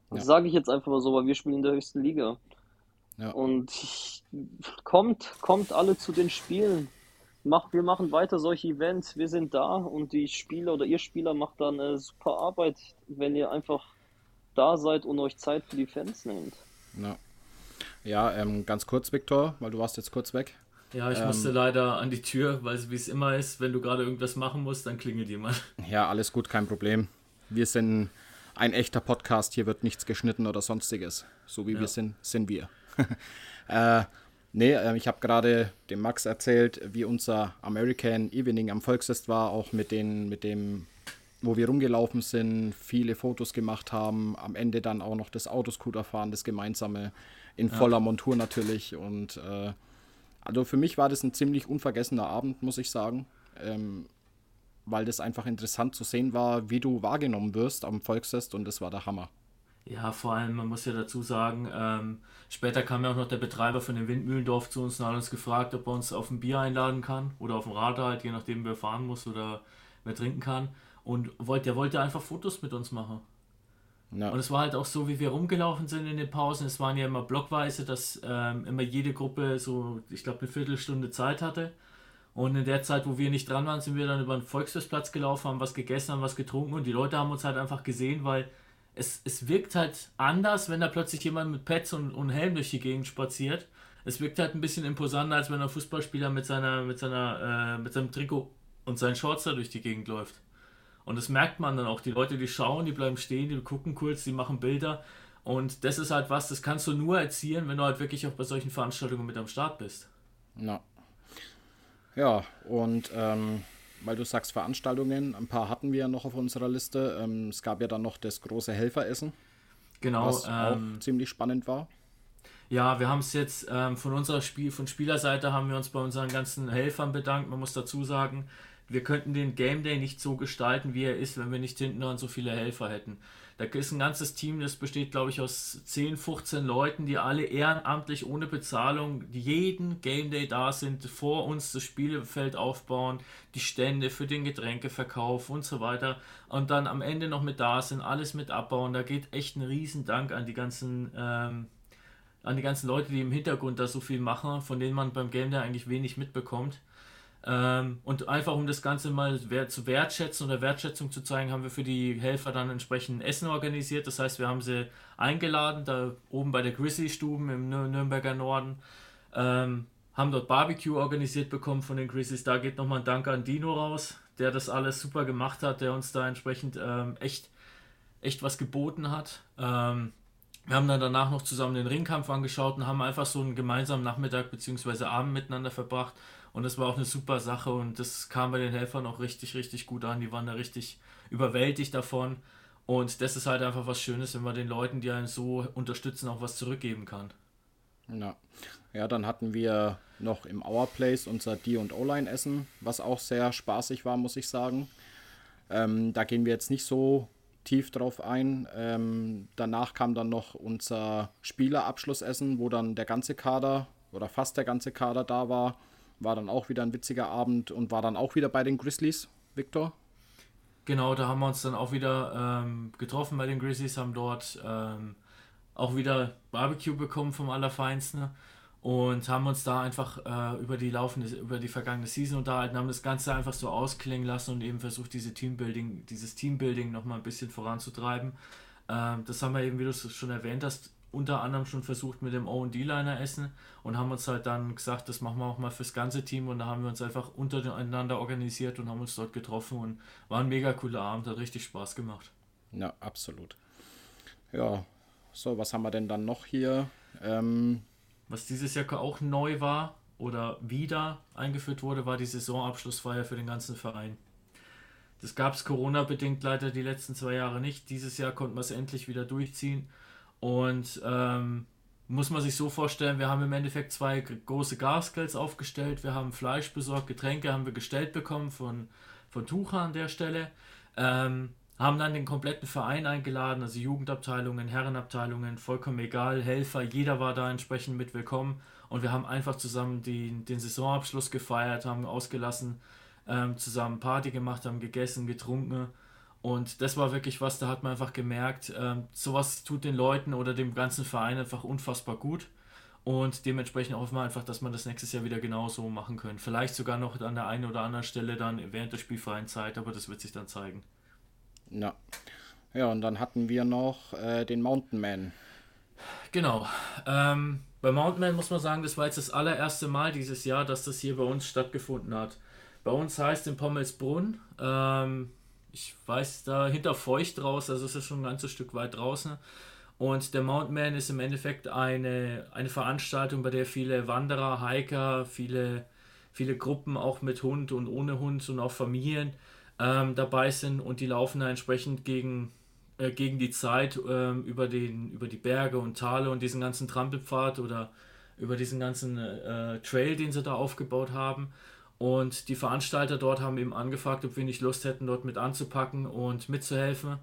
Das sage ich jetzt einfach mal so, weil wir spielen in der höchsten Liga. Ja. Und ich, kommt, kommt alle zu den Spielen. Mach, wir machen weiter solche Events. Wir sind da und die Spieler oder ihr Spieler macht da eine super Arbeit, wenn ihr einfach da seid und euch Zeit für die Fans nehmt. Ja, ja ähm, ganz kurz, Viktor, weil du warst jetzt kurz weg. Ja, ich musste leider an die Tür, weil wie es immer ist, wenn du gerade irgendwas machen musst, dann klingelt jemand. Ja, alles gut, kein Problem. Wir sind ein echter Podcast, hier wird nichts geschnitten oder sonstiges. So wie wir sind, sind wir. äh, nee, äh, ich habe gerade dem Max erzählt, wie unser American Evening am Volksfest war, auch mit, den, mit dem, wo wir rumgelaufen sind, viele Fotos gemacht haben, am Ende dann auch noch das Autoscooter fahren, das gemeinsame, in voller Montur natürlich. Und äh, also für mich war das ein ziemlich unvergessener Abend, muss ich sagen. Ähm, weil das einfach interessant zu sehen war, wie du wahrgenommen wirst am Volksfest und das war der Hammer. Ja, vor allem, man muss ja dazu sagen, ähm, später kam ja auch noch der Betreiber von dem Windmühlendorf zu uns und hat uns gefragt, ob er uns auf ein Bier einladen kann oder auf ein Rad halt, je nachdem wer fahren muss oder wer trinken kann. Und wollte, der wollte einfach Fotos mit uns machen. Ja, Und es war halt auch so, wie wir rumgelaufen sind in den Pausen. Es waren ja immer blockweise, dass ähm, immer jede Gruppe so, ich glaube, eine Viertelstunde Zeit hatte. Und in der Zeit, wo wir nicht dran waren, sind wir dann über den Volksfestplatz gelaufen, haben was gegessen, haben was getrunken und die Leute haben uns halt einfach gesehen, weil es, es wirkt halt anders, wenn da plötzlich jemand mit Pads und, und Helm durch die Gegend spaziert. Es wirkt halt ein bisschen imposanter, als wenn ein Fußballspieler mit, seiner, mit, seiner, äh, mit seinem Trikot und seinen Shorts da durch die Gegend läuft. Und das merkt man dann auch. Die Leute, die schauen, die bleiben stehen, die gucken kurz, die machen Bilder. Und das ist halt was, das kannst du nur erzielen, wenn du halt wirklich auch bei solchen Veranstaltungen mit am Start bist. ja. Ja und ähm, weil du sagst Veranstaltungen, ein paar hatten wir ja noch auf unserer Liste. Ähm, es gab ja dann noch das große Helferessen, Genau. was Ähm, auch ziemlich spannend war. Ja, wir haben es jetzt ähm, von unserer Spiel, von Spielerseite haben wir uns bei unseren ganzen Helfern bedankt. Man muss dazu sagen, wir könnten den Game Day nicht so gestalten, wie er ist, wenn wir nicht hinten dran so viele Helfer hätten. Da ist ein ganzes Team, das besteht, glaube ich, aus 10, 15 Leuten, die alle ehrenamtlich ohne Bezahlung jeden Game Day da sind, vor uns das Spielfeld aufbauen, die Stände für den Getränkeverkauf und so weiter und dann am Ende noch mit da sind, alles mit abbauen. Da geht echt ein Riesendank an die ganzen ähm, an die ganzen Leute, die im Hintergrund da so viel machen, von denen man beim Game Day eigentlich wenig mitbekommt. Ähm, und einfach um das Ganze mal wer- zu wertschätzen oder Wertschätzung zu zeigen, haben wir für die Helfer dann entsprechend Essen organisiert. Das heißt, wir haben sie eingeladen, da oben bei der Grizzly-Stuben im Nür- Nürnberger Norden. Ähm, haben dort Barbecue organisiert bekommen von den Grizzlies. Da geht nochmal ein Dank an Dino raus, der das alles super gemacht hat, der uns da entsprechend ähm, echt, echt was geboten hat. Ähm, wir haben dann danach noch zusammen den Ringkampf angeschaut und haben einfach so einen gemeinsamen Nachmittag bzw. Abend miteinander verbracht. Und das war auch eine super Sache und das kam bei den Helfern auch richtig, richtig gut an. Die waren da richtig überwältigt davon. Und das ist halt einfach was Schönes, wenn man den Leuten, die einen so unterstützen, auch was zurückgeben kann. Ja. ja, dann hatten wir noch im Our Place unser D und O-Line Essen, was auch sehr spaßig war, muss ich sagen. Ähm, da gehen wir jetzt nicht so tief drauf ein. Ähm, danach kam dann noch unser Spielerabschlussessen, wo dann der ganze Kader oder fast der ganze Kader da war. War dann auch wieder ein witziger Abend und war dann auch wieder bei den Grizzlies, Victor. Genau, da haben wir uns dann auch wieder ähm, getroffen bei den Grizzlies, haben dort ähm, auch wieder Barbecue bekommen vom Allerfeinsten und haben uns da einfach äh, über die laufende, über die vergangene Season unterhalten, haben das Ganze einfach so ausklingen lassen und eben versucht, diese Teambuilding, dieses Teambuilding nochmal ein bisschen voranzutreiben. Ähm, das haben wir eben, wie du es schon erwähnt hast, unter anderem schon versucht mit dem O&D-Liner essen und haben uns halt dann gesagt, das machen wir auch mal fürs ganze Team und da haben wir uns einfach untereinander organisiert und haben uns dort getroffen und war ein mega cooler Abend, hat richtig Spaß gemacht. Ja, absolut. Ja, so, was haben wir denn dann noch hier? Ähm, Was dieses Jahr auch neu war oder wieder eingeführt wurde, war die Saisonabschlussfeier für den ganzen Verein. Das gab es Corona-bedingt leider die letzten zwei Jahre nicht. Dieses Jahr konnten wir es endlich wieder durchziehen. Und ähm, muss man sich so vorstellen, wir haben im Endeffekt zwei große Gasgrills aufgestellt. Wir haben Fleisch besorgt, Getränke haben wir gestellt bekommen von, von Tucha an der Stelle. Ähm, haben dann den kompletten Verein eingeladen, also Jugendabteilungen, Herrenabteilungen, vollkommen egal, Helfer, jeder war da entsprechend mit willkommen und wir haben einfach zusammen die, den Saisonabschluss gefeiert, haben ausgelassen, ähm, zusammen Party gemacht, haben gegessen, getrunken Und das war wirklich was, da hat man einfach gemerkt, ähm, sowas tut den Leuten oder dem ganzen Verein einfach unfassbar gut. Und dementsprechend hoffen wir einfach, dass man das nächstes Jahr wieder genauso machen können. Vielleicht sogar noch an der einen oder anderen Stelle dann während der spielfreien Zeit, aber das wird sich dann zeigen. Ja. Ja, und dann hatten wir noch äh, den Mountain Man. Genau. Ähm, bei Mountain Man muss man sagen, das war jetzt das allererste Mal dieses Jahr, dass das hier bei uns stattgefunden hat. Bei uns heißt in Pommelsbrunn, ähm, ich weiß da hinter Feucht raus, also es ist schon ein ganzes Stück weit draußen. Und der Mountain Man ist im Endeffekt eine, eine Veranstaltung, bei der viele Wanderer, Hiker, viele, viele Gruppen auch mit Hund und ohne Hund und auch Familien ähm, dabei sind und die laufen da entsprechend gegen, äh, gegen die Zeit ähm, über, den, über die Berge und Tale und diesen ganzen Trampelpfad oder über diesen ganzen äh, Trail, den sie da aufgebaut haben. Und die Veranstalter dort haben eben angefragt, ob wir nicht Lust hätten, dort mit anzupacken und mitzuhelfen.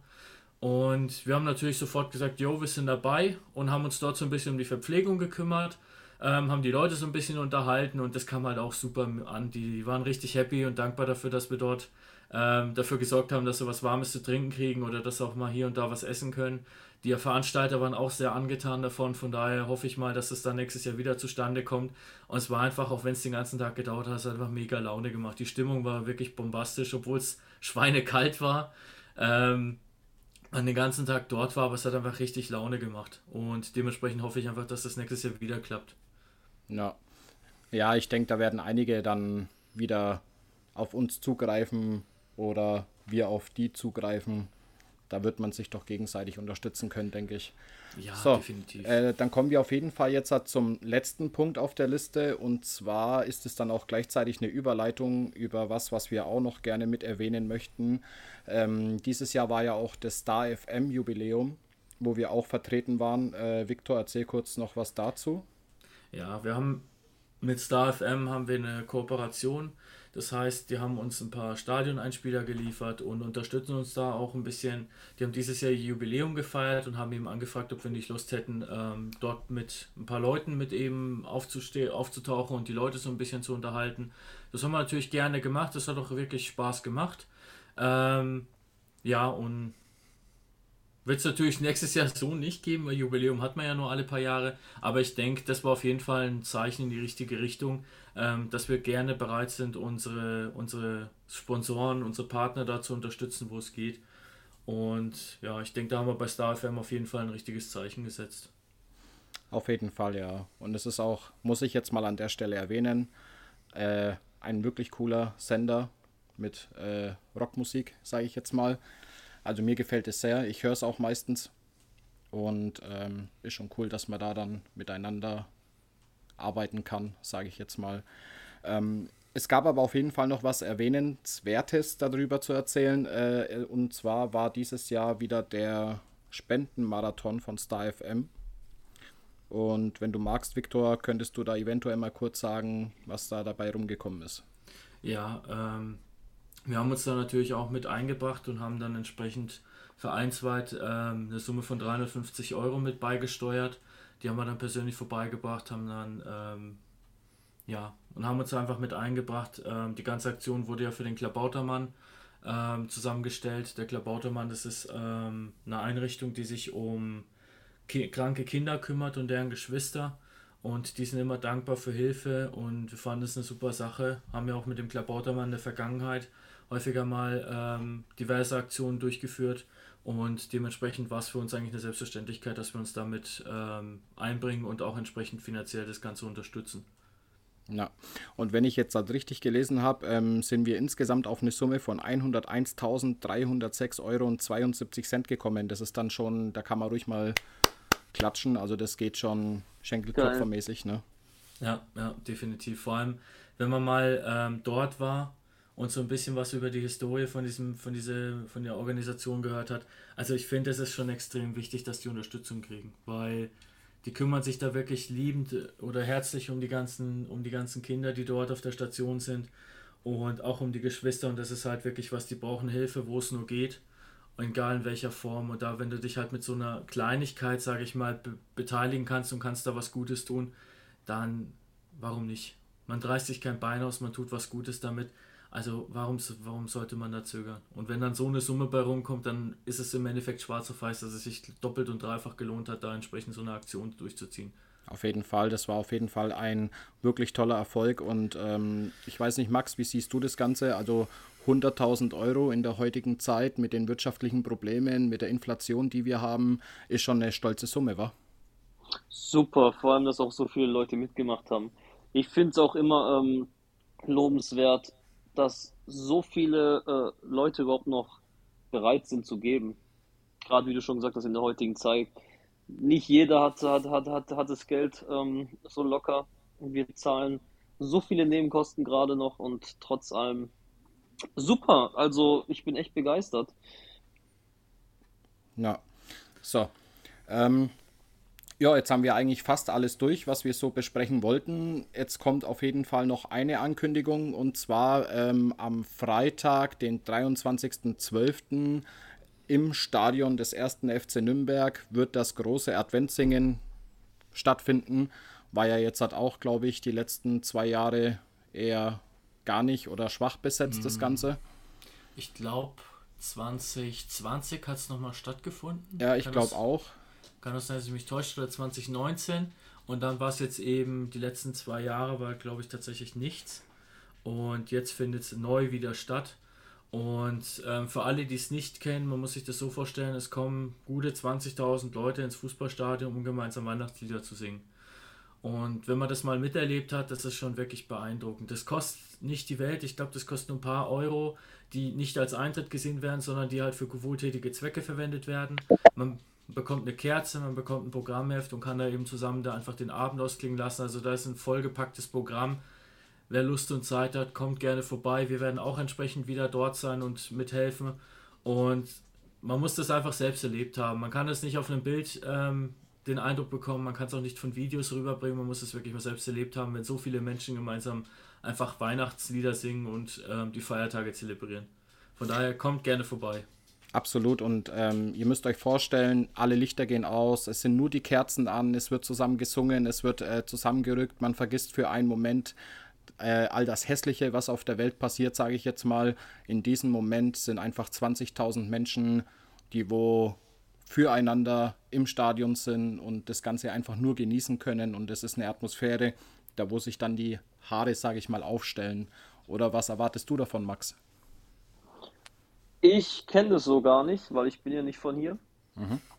Und wir haben natürlich sofort gesagt, jo, wir sind dabei und haben uns dort so ein bisschen um die Verpflegung gekümmert, ähm, haben die Leute so ein bisschen unterhalten und das kam halt auch super an. Die waren richtig happy und dankbar dafür, dass wir dort ähm, dafür gesorgt haben, dass sie was Warmes zu trinken kriegen oder dass sie auch mal hier und da was essen können. Die Veranstalter waren auch sehr angetan davon, von daher hoffe ich mal, dass es dann nächstes Jahr wieder zustande kommt. Und es war einfach, auch wenn es den ganzen Tag gedauert hat, es hat einfach mega Laune gemacht. Die Stimmung war wirklich bombastisch, obwohl es schweinekalt war. Ähm, an den ganzen Tag dort war, aber es hat einfach richtig Laune gemacht. Und dementsprechend hoffe ich einfach, dass das nächstes Jahr wieder klappt. Ja, ja ich denke, da werden einige dann wieder auf uns zugreifen oder wir auf die zugreifen. Da wird man sich doch gegenseitig unterstützen können, denke ich. Ja, so, definitiv. Äh, dann kommen wir auf jeden Fall jetzt zum letzten Punkt auf der Liste. Und zwar ist es dann auch gleichzeitig eine Überleitung über was, was wir auch noch gerne mit erwähnen möchten. Ähm, dieses Jahr war ja auch das Star FM Jubiläum, wo wir auch vertreten waren. Äh, Viktor, erzähl kurz noch was dazu. Ja, wir haben mit Star FM haben wir eine Kooperation. Das heißt, die haben uns ein paar Stadioneinspieler geliefert und unterstützen uns da auch ein bisschen. Die haben dieses Jahr Jubiläum gefeiert und haben eben angefragt, ob wir nicht Lust hätten, ähm, dort mit ein paar Leuten mit eben aufzutauchen und die Leute so ein bisschen zu unterhalten. Das haben wir natürlich gerne gemacht. Das hat auch wirklich Spaß gemacht. Ähm, ja, und wird es natürlich nächstes Jahr so nicht geben, weil Jubiläum hat man ja nur alle paar Jahre. Aber ich denke, das war auf jeden Fall ein Zeichen in die richtige Richtung, ähm, dass wir gerne bereit sind, unsere, unsere Sponsoren, unsere Partner da zu unterstützen, wo es geht. Und ja, ich denke, da haben wir bei StarFM auf jeden Fall ein richtiges Zeichen gesetzt. Auf jeden Fall, ja. Und es ist auch, muss ich jetzt mal an der Stelle erwähnen, äh, ein wirklich cooler Sender, mit äh, Rockmusik, sage ich jetzt mal. Also mir gefällt es sehr. Ich höre es auch meistens. Und ähm, ist schon cool, dass man da dann miteinander arbeiten kann, sage ich jetzt mal. Ähm, es gab aber auf jeden Fall noch was Erwähnenswertes darüber zu erzählen. Äh, und zwar war dieses Jahr wieder der Spendenmarathon von Star FM. Und wenn du magst, Viktor, könntest du da eventuell mal kurz sagen, was da dabei rumgekommen ist. Ja, ähm, wir haben uns da natürlich auch mit eingebracht und haben dann entsprechend vereinsweit ähm, eine Summe von 350 Euro mit beigesteuert. Die haben wir dann persönlich vorbeigebracht, haben dann ähm, ja und haben uns einfach mit eingebracht. Ähm, die ganze Aktion wurde ja für den Klabautermann ähm, zusammengestellt. Der Klabautermann, das ist ähm, eine Einrichtung, die sich um ki kranke Kinder kümmert und deren Geschwister. Und die sind immer dankbar für Hilfe und wir fanden es eine super Sache. Haben ja auch mit dem Klabautermann in der Vergangenheit häufiger mal ähm, diverse Aktionen durchgeführt und dementsprechend war es für uns eigentlich eine Selbstverständlichkeit, dass wir uns damit ähm, einbringen und auch entsprechend finanziell das Ganze unterstützen. Ja, und wenn ich jetzt das richtig gelesen habe, ähm, sind wir insgesamt auf eine Summe von 101.306 Euro und 72 Cent gekommen. Das ist dann schon, da kann man ruhig mal klatschen. Also das geht schon Schenkelklopfermäßig, ne? Ja, ja, definitiv. Vor allem, wenn man mal ähm, dort war und so ein bisschen was über die Historie von diesem, von diese, von der Organisation gehört hat. Also ich finde, es ist schon extrem wichtig, dass die Unterstützung kriegen, weil die kümmern sich da wirklich liebend oder herzlich um die ganzen, um die ganzen Kinder, die dort auf der Station sind und auch um die Geschwister und das ist halt wirklich was, die brauchen Hilfe, wo es nur geht, egal in welcher Form und da, wenn du dich halt mit so einer Kleinigkeit, sage ich mal, be beteiligen kannst und kannst da was Gutes tun, dann warum nicht? Man dreist sich kein Bein aus, man tut was Gutes damit Also warum, warum sollte man da zögern? Und wenn dann so eine Summe bei rumkommt, dann ist es im Endeffekt schwarz auf weiß, dass es sich doppelt und dreifach gelohnt hat, da entsprechend so eine Aktion durchzuziehen. Auf jeden Fall, das war auf jeden Fall ein wirklich toller Erfolg und ähm, ich weiß nicht, Max, wie siehst du das Ganze? Also 100.000 Euro in der heutigen Zeit mit den wirtschaftlichen Problemen, mit der Inflation, die wir haben, ist schon eine stolze Summe, wa? Super, vor allem, dass auch so viele Leute mitgemacht haben. Ich finde es auch immer ähm, lobenswert, dass so viele äh, Leute überhaupt noch bereit sind zu geben. Gerade wie du schon gesagt hast, in der heutigen Zeit. Nicht jeder hat, hat, hat, hat, hat das Geld ähm, so locker. Wir zahlen so viele Nebenkosten gerade noch und trotz allem super. Also ich bin echt begeistert. Ja, so. Ähm, ja, jetzt haben wir eigentlich fast alles durch, was wir so besprechen wollten. Jetzt kommt auf jeden Fall noch eine Ankündigung und zwar ähm, am Freitag, den 23.12. im Stadion des 1. FC Nürnberg wird das große Adventssingen stattfinden. War ja jetzt hat auch, glaube ich, die letzten zwei Jahre eher gar nicht oder schwach besetzt, das Ganze. Ich glaube, 2020 hat es nochmal stattgefunden. Ja, ich glaube auch. Kann das sein, dass ich mich täusche, oder 2019. Und dann war es jetzt eben, die letzten zwei Jahre war, glaube ich, tatsächlich nichts. Und jetzt findet es neu wieder statt. Und ähm, für alle, die es nicht kennen, man muss sich das so vorstellen, es kommen gute 20.000 Leute ins Fußballstadion, um gemeinsam Weihnachtslieder zu singen. Und wenn man das mal miterlebt hat, das ist schon wirklich beeindruckend. Das kostet nicht die Welt, ich glaube, das kostet nur ein paar Euro, die nicht als Eintritt gesehen werden, sondern die halt für wohltätige Zwecke verwendet werden. Man bekommt eine Kerze, man bekommt ein Programmheft und kann da eben zusammen da einfach den Abend ausklingen lassen. Also da ist ein vollgepacktes Programm. Wer Lust und Zeit hat, kommt gerne vorbei. Wir werden auch entsprechend wieder dort sein und mithelfen. Und man muss das einfach selbst erlebt haben. Man kann es nicht auf einem Bild ähm, den Eindruck bekommen, man kann es auch nicht von Videos rüberbringen, man muss es wirklich mal selbst erlebt haben, wenn so viele Menschen gemeinsam einfach Weihnachtslieder singen und ähm, die Feiertage zelebrieren. Von daher kommt gerne vorbei. Absolut. Und ähm, ihr müsst euch vorstellen, alle Lichter gehen aus, es sind nur die Kerzen an, es wird zusammen gesungen, es wird äh, zusammengerückt, man vergisst für einen Moment äh, all das Hässliche, was auf der Welt passiert, sage ich jetzt mal. In diesem Moment sind einfach 20.000 Menschen, die wo füreinander im Stadion sind und das Ganze einfach nur genießen können. Und es ist eine Atmosphäre, da wo sich dann die Haare, sage ich mal, aufstellen. Oder was erwartest du davon, Max? Ich kenne das so gar nicht, weil ich bin ja nicht von hier.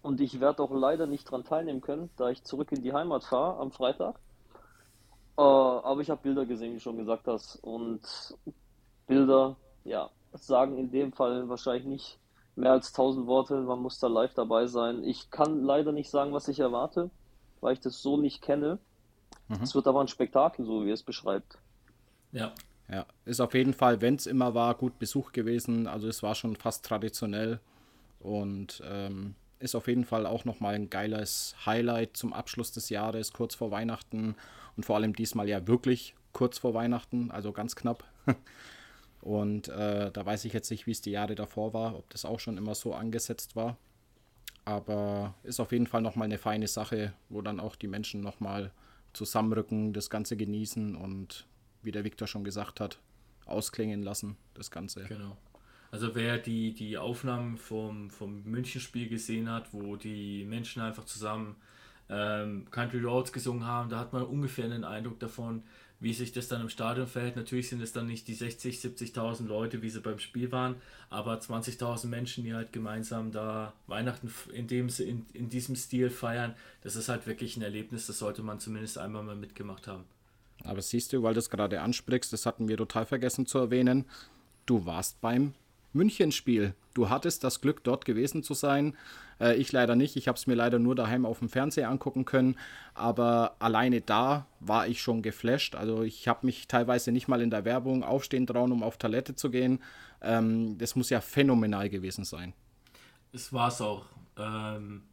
Und ich werde auch leider nicht dran teilnehmen können, da ich zurück in die Heimat fahre am Freitag. Äh, aber ich habe Bilder gesehen, wie du schon gesagt hast. Und Bilder, ja, sagen in dem Fall wahrscheinlich nicht mehr als 1000 Worte. Man muss da live dabei sein. Ich kann leider nicht sagen, was ich erwarte, weil ich das so nicht kenne. Es wird aber ein Spektakel, so wie es beschreibt. Ja, Ja, ist auf jeden Fall, wenn es immer war, gut besucht gewesen. Also es war schon fast traditionell und ähm, ist auf jeden Fall auch nochmal ein geiles Highlight zum Abschluss des Jahres, kurz vor Weihnachten und vor allem diesmal ja wirklich kurz vor Weihnachten, also ganz knapp. Und äh, da weiß ich jetzt nicht, wie es die Jahre davor war, ob das auch schon immer so angesetzt war. Aber ist auf jeden Fall nochmal eine feine Sache, wo dann auch die Menschen nochmal zusammenrücken, das Ganze genießen und wie der Viktor schon gesagt hat, ausklingen lassen, das Ganze. Genau. Also wer die, die Aufnahmen vom, vom Münchenspiel gesehen hat, wo die Menschen einfach zusammen ähm, Country Roads gesungen haben, da hat man ungefähr einen Eindruck davon, wie sich das dann im Stadion verhält. Natürlich sind es dann nicht die 60, 70.000 Leute, wie sie beim Spiel waren, aber 20.000 Menschen, die halt gemeinsam da Weihnachten in, dem, in, in diesem Stil feiern, das ist halt wirklich ein Erlebnis, das sollte man zumindest einmal mal mitgemacht haben. Aber siehst du, weil du es gerade ansprichst, das hatten wir total vergessen zu erwähnen, du warst beim Münchenspiel. Du hattest das Glück, dort gewesen zu sein. Äh, ich leider nicht. Ich habe es mir leider nur daheim auf dem Fernseher angucken können. Aber alleine da war ich schon geflasht. Also ich habe mich teilweise nicht mal in der Werbung aufstehen trauen, um auf Toilette zu gehen. Ähm, das muss ja phänomenal gewesen sein. Es war es auch. Ähm,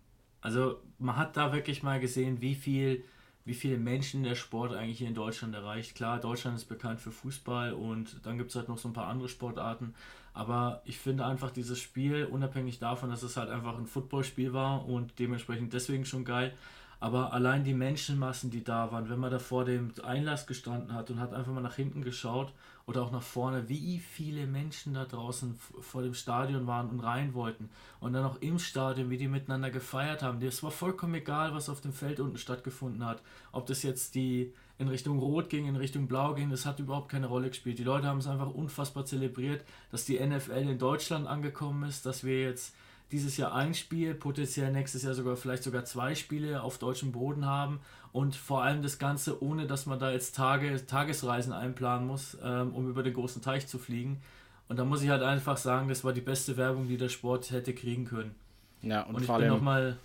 also man hat da wirklich mal gesehen, wie viel, wie viele Menschen der Sport eigentlich hier in Deutschland erreicht. Klar, Deutschland ist bekannt für Fußball und dann gibt es halt noch so ein paar andere Sportarten. Aber ich finde einfach dieses Spiel, unabhängig davon, dass es halt einfach ein Footballspiel war und dementsprechend deswegen schon geil. Aber allein die Menschenmassen, die da waren, wenn man da vor dem Einlass gestanden hat und hat einfach mal nach hinten geschaut oder auch nach vorne, wie viele Menschen da draußen vor dem Stadion waren und rein wollten. Und dann auch im Stadion, wie die miteinander gefeiert haben. Es war vollkommen egal, was auf dem Feld unten stattgefunden hat. Ob das jetzt die in Richtung Rot ging, in Richtung Blau ging, das hat überhaupt keine Rolle gespielt. Die Leute haben es einfach unfassbar zelebriert, dass die NFL in Deutschland angekommen ist, dass wir jetzt dieses Jahr ein Spiel, potenziell nächstes Jahr sogar vielleicht sogar zwei Spiele auf deutschem Boden haben und vor allem das Ganze ohne, dass man da jetzt Tage, Tagesreisen einplanen muss, ähm, um über den großen Teich zu fliegen. Und da muss ich halt einfach sagen, das war die beste Werbung, die der Sport hätte kriegen können. Ja, und, Und ich vor bin allem nochmal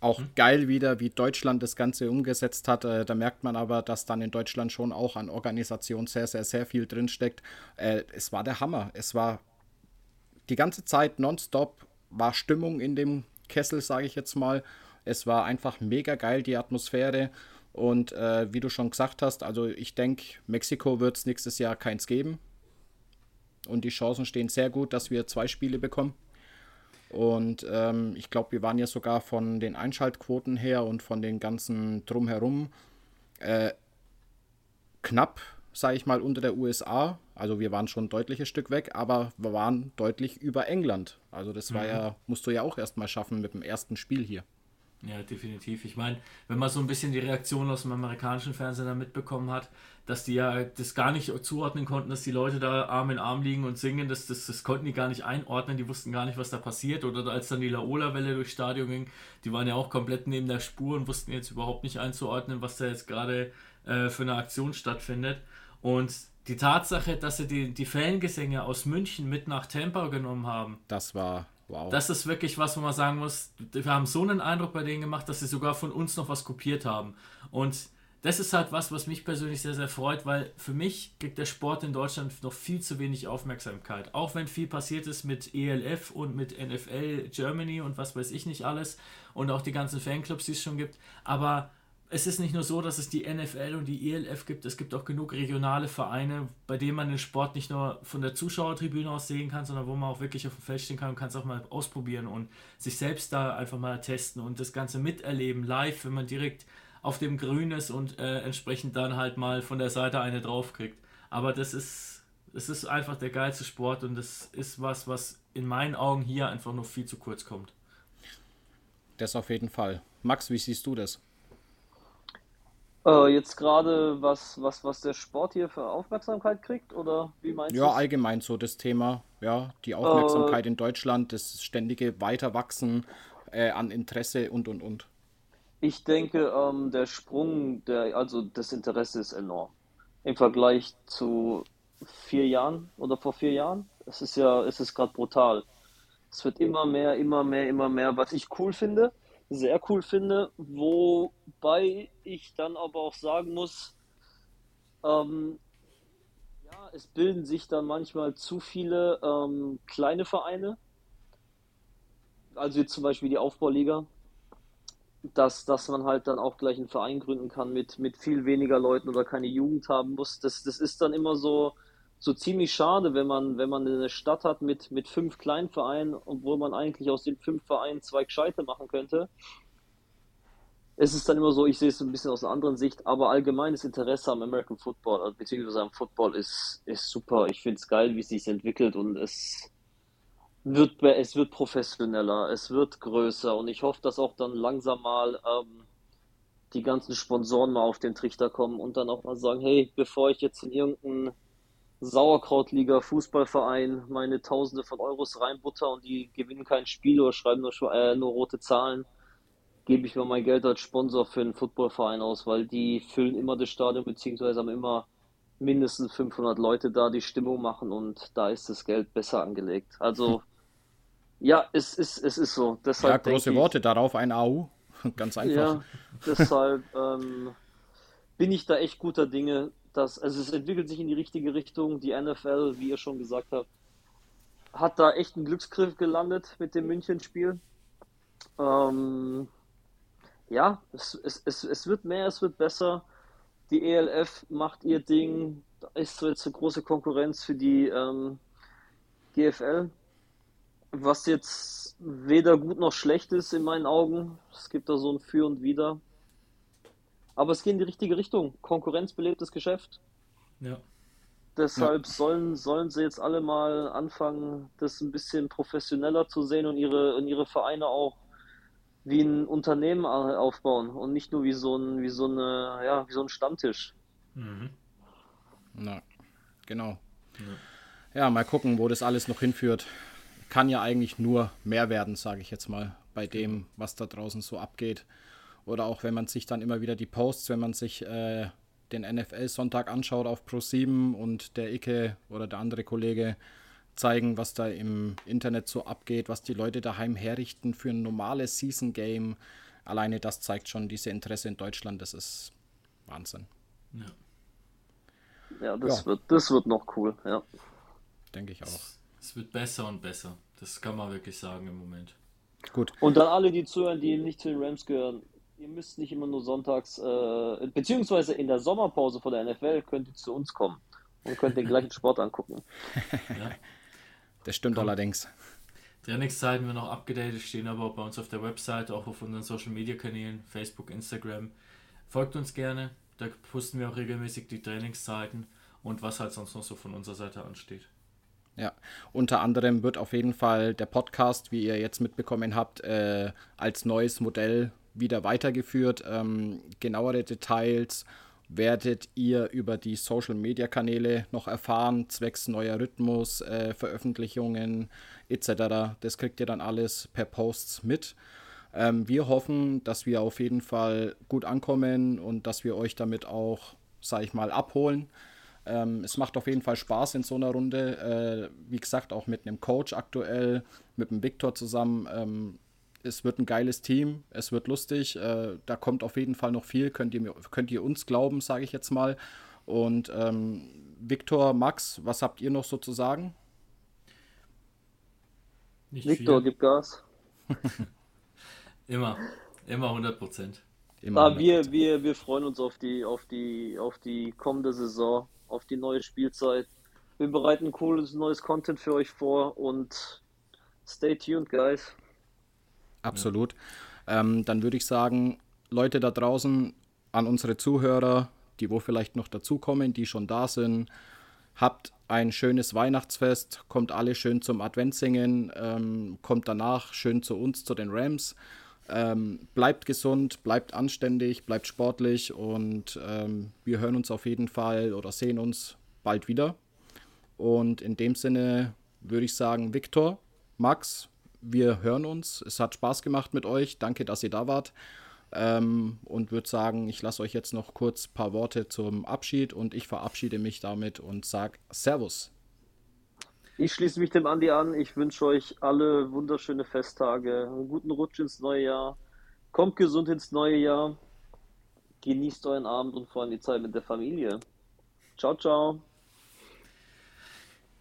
auch geil wieder, wie Deutschland das Ganze umgesetzt hat. Äh, da merkt man aber, dass dann in Deutschland schon auch an Organisation sehr, sehr, sehr viel drinsteckt. Äh, es war der Hammer. Es war die ganze Zeit nonstop war Stimmung in dem Kessel, sage ich jetzt mal. Es war einfach mega geil, die Atmosphäre. Und äh, wie du schon gesagt hast, also ich denke, Mexiko wird es nächstes Jahr keins geben. Und die Chancen stehen sehr gut, dass wir zwei Spiele bekommen. Und ähm, ich glaube, wir waren ja sogar von den Einschaltquoten her und von den ganzen Drumherum äh, knapp, sage ich mal, unter der USA. Also wir waren schon ein deutliches Stück weg, aber wir waren deutlich über England. Also das war ja, musst du ja auch erstmal schaffen mit dem ersten Spiel hier. Ja, definitiv. Ich meine, wenn man so ein bisschen die Reaktion aus dem amerikanischen Fernsehen da mitbekommen hat, dass die ja das gar nicht zuordnen konnten, dass die Leute da Arm in Arm liegen und singen, das, das, das konnten die gar nicht einordnen, die wussten gar nicht, was da passiert. Oder als dann die Laola-Welle durchs Stadion ging, die waren ja auch komplett neben der Spur und wussten jetzt überhaupt nicht einzuordnen, was da jetzt gerade äh, für eine Aktion stattfindet. Und die Tatsache, dass sie die, die Fangesänge aus München mit nach Tampa genommen haben, Das war wow. das ist wirklich was, wo man sagen muss, wir haben so einen Eindruck bei denen gemacht, dass sie sogar von uns noch was kopiert haben. Und das ist halt was, was mich persönlich sehr, sehr freut, weil für mich kriegt der Sport in Deutschland noch viel zu wenig Aufmerksamkeit. Auch wenn viel passiert ist mit ELF und mit NFL Germany und was weiß ich nicht alles und auch die ganzen Fanclubs, die es schon gibt. Aber es ist nicht nur so, dass es die NFL und die ELF gibt, es gibt auch genug regionale Vereine, bei denen man den Sport nicht nur von der Zuschauertribüne aus sehen kann, sondern wo man auch wirklich auf dem Feld stehen kann und kann es auch mal ausprobieren und sich selbst da einfach mal testen und das Ganze miterleben, live, wenn man direkt auf dem Grün ist und äh, entsprechend dann halt mal von der Seite eine draufkriegt. Aber das ist, es ist einfach der geilste Sport und das ist was, was in meinen Augen hier einfach noch viel zu kurz kommt. Das auf jeden Fall. Max, wie siehst du das? Äh, jetzt gerade, was, was, was der Sport hier für Aufmerksamkeit kriegt, oder wie meinst du? Ja, allgemein so das Thema, ja, die Aufmerksamkeit in Deutschland, das ständige Weiterwachsen äh, an Interesse und und und. Ich denke, ähm, der Sprung, der, also das Interesse ist enorm. Im Vergleich zu vier Jahren oder vor vier Jahren. Es ist ja, es ist gerade brutal. Es wird immer mehr, immer mehr, immer mehr, was ich cool finde, sehr cool finde, wobei ich dann aber auch sagen muss, ähm, ja, es bilden sich dann manchmal zu viele ähm, kleine Vereine, also jetzt zum Beispiel die Aufbauliga, dass, dass man halt dann auch gleich einen Verein gründen kann mit, mit viel weniger Leuten oder keine Jugend haben muss. Das, das ist dann immer so, so ziemlich schade, wenn man, wenn man eine Stadt hat mit, mit fünf kleinen Vereinen, obwohl man eigentlich aus den fünf Vereinen zwei Gescheite machen könnte. Es ist dann immer so, ich sehe es ein bisschen aus einer anderen Sicht, aber allgemeines Interesse am American Football, also beziehungsweise am Football ist, ist super. Ich finde es geil, wie es sich entwickelt und es wird, es wird professioneller, es wird größer und ich hoffe, dass auch dann langsam mal ähm, die ganzen Sponsoren mal auf den Trichter kommen und dann auch mal sagen, hey, bevor ich jetzt in irgendeinen Sauerkrautliga Fußballverein meine Tausende von Euros reinbutter und die gewinnen kein Spiel oder schreiben nur, äh, nur rote Zahlen, gebe ich mir mein Geld als Sponsor für einen Footballverein aus, weil die füllen immer das Stadion beziehungsweise haben immer mindestens 500 Leute da, die Stimmung machen und da ist das Geld besser angelegt. Also ja, es ist, es ist so. Ja, Deshalb große denke ich, Worte, darauf ein AU. Ganz einfach. ja, deshalb ähm, bin ich da echt guter Dinge, dass, also es entwickelt sich in die richtige Richtung. Die NFL, wie ihr schon gesagt habt, hat da echt einen Glücksgriff gelandet mit dem München-Spiel. Ähm, ja, es, es, es, es wird mehr, es wird besser. Die ELF macht ihr Ding. Da ist so jetzt eine große Konkurrenz für die ähm, GFL, was jetzt weder gut noch schlecht ist in meinen Augen. Es gibt da so ein Für und Wider. Aber es geht in die richtige Richtung. Konkurrenz belebt das Geschäft. Ja. Deshalb sollen, sollen sie jetzt alle mal anfangen, das ein bisschen professioneller zu sehen und ihre, und ihre Vereine auch wie ein Unternehmen au- aufbauen und nicht nur wie so ein, wie so eine, ja, wie so ein Stammtisch. Na, genau. Ja, mal gucken, wo das alles noch hinführt. Kann ja eigentlich nur mehr werden, sage ich jetzt mal, bei dem, was da draußen so abgeht. Oder auch wenn man sich dann immer wieder die Posts, wenn man sich äh, den NFL-Sonntag anschaut auf Pro7 und der Icke oder der andere Kollege zeigen, was da im Internet so abgeht, was die Leute daheim herrichten für ein normales Season-Game. Alleine das zeigt schon diese Interesse in Deutschland. Das ist Wahnsinn, Ja, das Ja. wird, das wird noch cool, ja. denke ich auch. Es wird besser und besser. Das kann man wirklich sagen im Moment. Gut, Und dann alle, die zuhören, die nicht zu den Rams gehören, ihr müsst nicht immer nur sonntags, äh, beziehungsweise in der Sommerpause vor der NFL könnt ihr zu uns kommen und könnt den gleichen Sport angucken. das stimmt allerdings. Trainingszeiten werden noch abgedatet, stehen aber auch bei uns auf der Website, auch auf unseren Social Media Kanälen, Facebook, Instagram. Folgt uns gerne, da posten wir auch regelmäßig die Trainingszeiten und was halt sonst noch so von unserer Seite ansteht. Ja, unter anderem wird auf jeden Fall der Podcast, wie ihr jetzt mitbekommen habt, äh, als neues Modell wieder weitergeführt. Ähm, genauere Details werdet ihr über die Social-Media-Kanäle noch erfahren, zwecks neuer Rhythmus, äh, Veröffentlichungen etc. Das kriegt ihr dann alles per Posts mit. Ähm, wir hoffen, dass wir auf jeden Fall gut ankommen und dass wir euch damit auch, sag ich mal, abholen. Ähm, es macht auf jeden Fall Spaß in so einer Runde. Äh, wie gesagt, auch mit einem Coach aktuell, mit dem Viktor zusammen. Ähm, es wird ein geiles Team, es wird lustig. Äh, da kommt auf jeden Fall noch viel, könnt ihr, mir- könnt ihr uns glauben, sage ich jetzt mal. Und ähm, Viktor, Max, was habt ihr noch so zu sagen? Nicht Victor, viel. gib Gas. Immer, immer 100 Prozent. Ah, 100%. wir, wir, wir freuen uns auf die, auf die, auf die kommende Saison, auf die neue Spielzeit. Wir bereiten cooles neues Content für euch vor und stay tuned, guys. Absolut. Ähm, dann würde ich sagen, Leute da draußen, an unsere Zuhörer, die wo vielleicht noch dazukommen, die schon da sind, habt ein schönes Weihnachtsfest, kommt alle schön zum Adventsingen, ähm, kommt danach schön zu uns, zu den Rams. Ähm, bleibt gesund, bleibt anständig, bleibt sportlich und ähm, wir hören uns auf jeden Fall oder sehen uns bald wieder. Und in dem Sinne würde ich sagen, Viktor, Max, wir hören uns. Es hat Spaß gemacht mit euch. Danke, dass ihr da wart. Ähm, und würde sagen, ich lasse euch jetzt noch kurz ein paar Worte zum Abschied und ich verabschiede mich damit und sage Servus. Ich schließe mich dem Andi an. Ich wünsche euch alle wunderschöne Festtage, einen guten Rutsch ins neue Jahr. Kommt gesund ins neue Jahr. Genießt euren Abend und vor allem die Zeit mit der Familie. Ciao, ciao.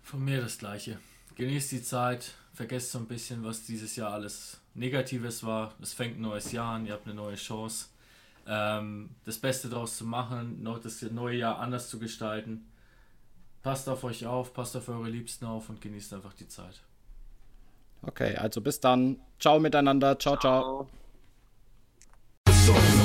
Von mir das Gleiche. Genießt die Zeit, vergesst so ein bisschen, was dieses Jahr alles Negatives war. Es fängt ein neues Jahr an, ihr habt eine neue Chance, ähm, das Beste daraus zu machen, noch das neue Jahr anders zu gestalten. Passt auf euch auf, passt auf eure Liebsten auf und genießt einfach die Zeit. Okay, also bis dann. Ciao miteinander. Ciao, ciao. We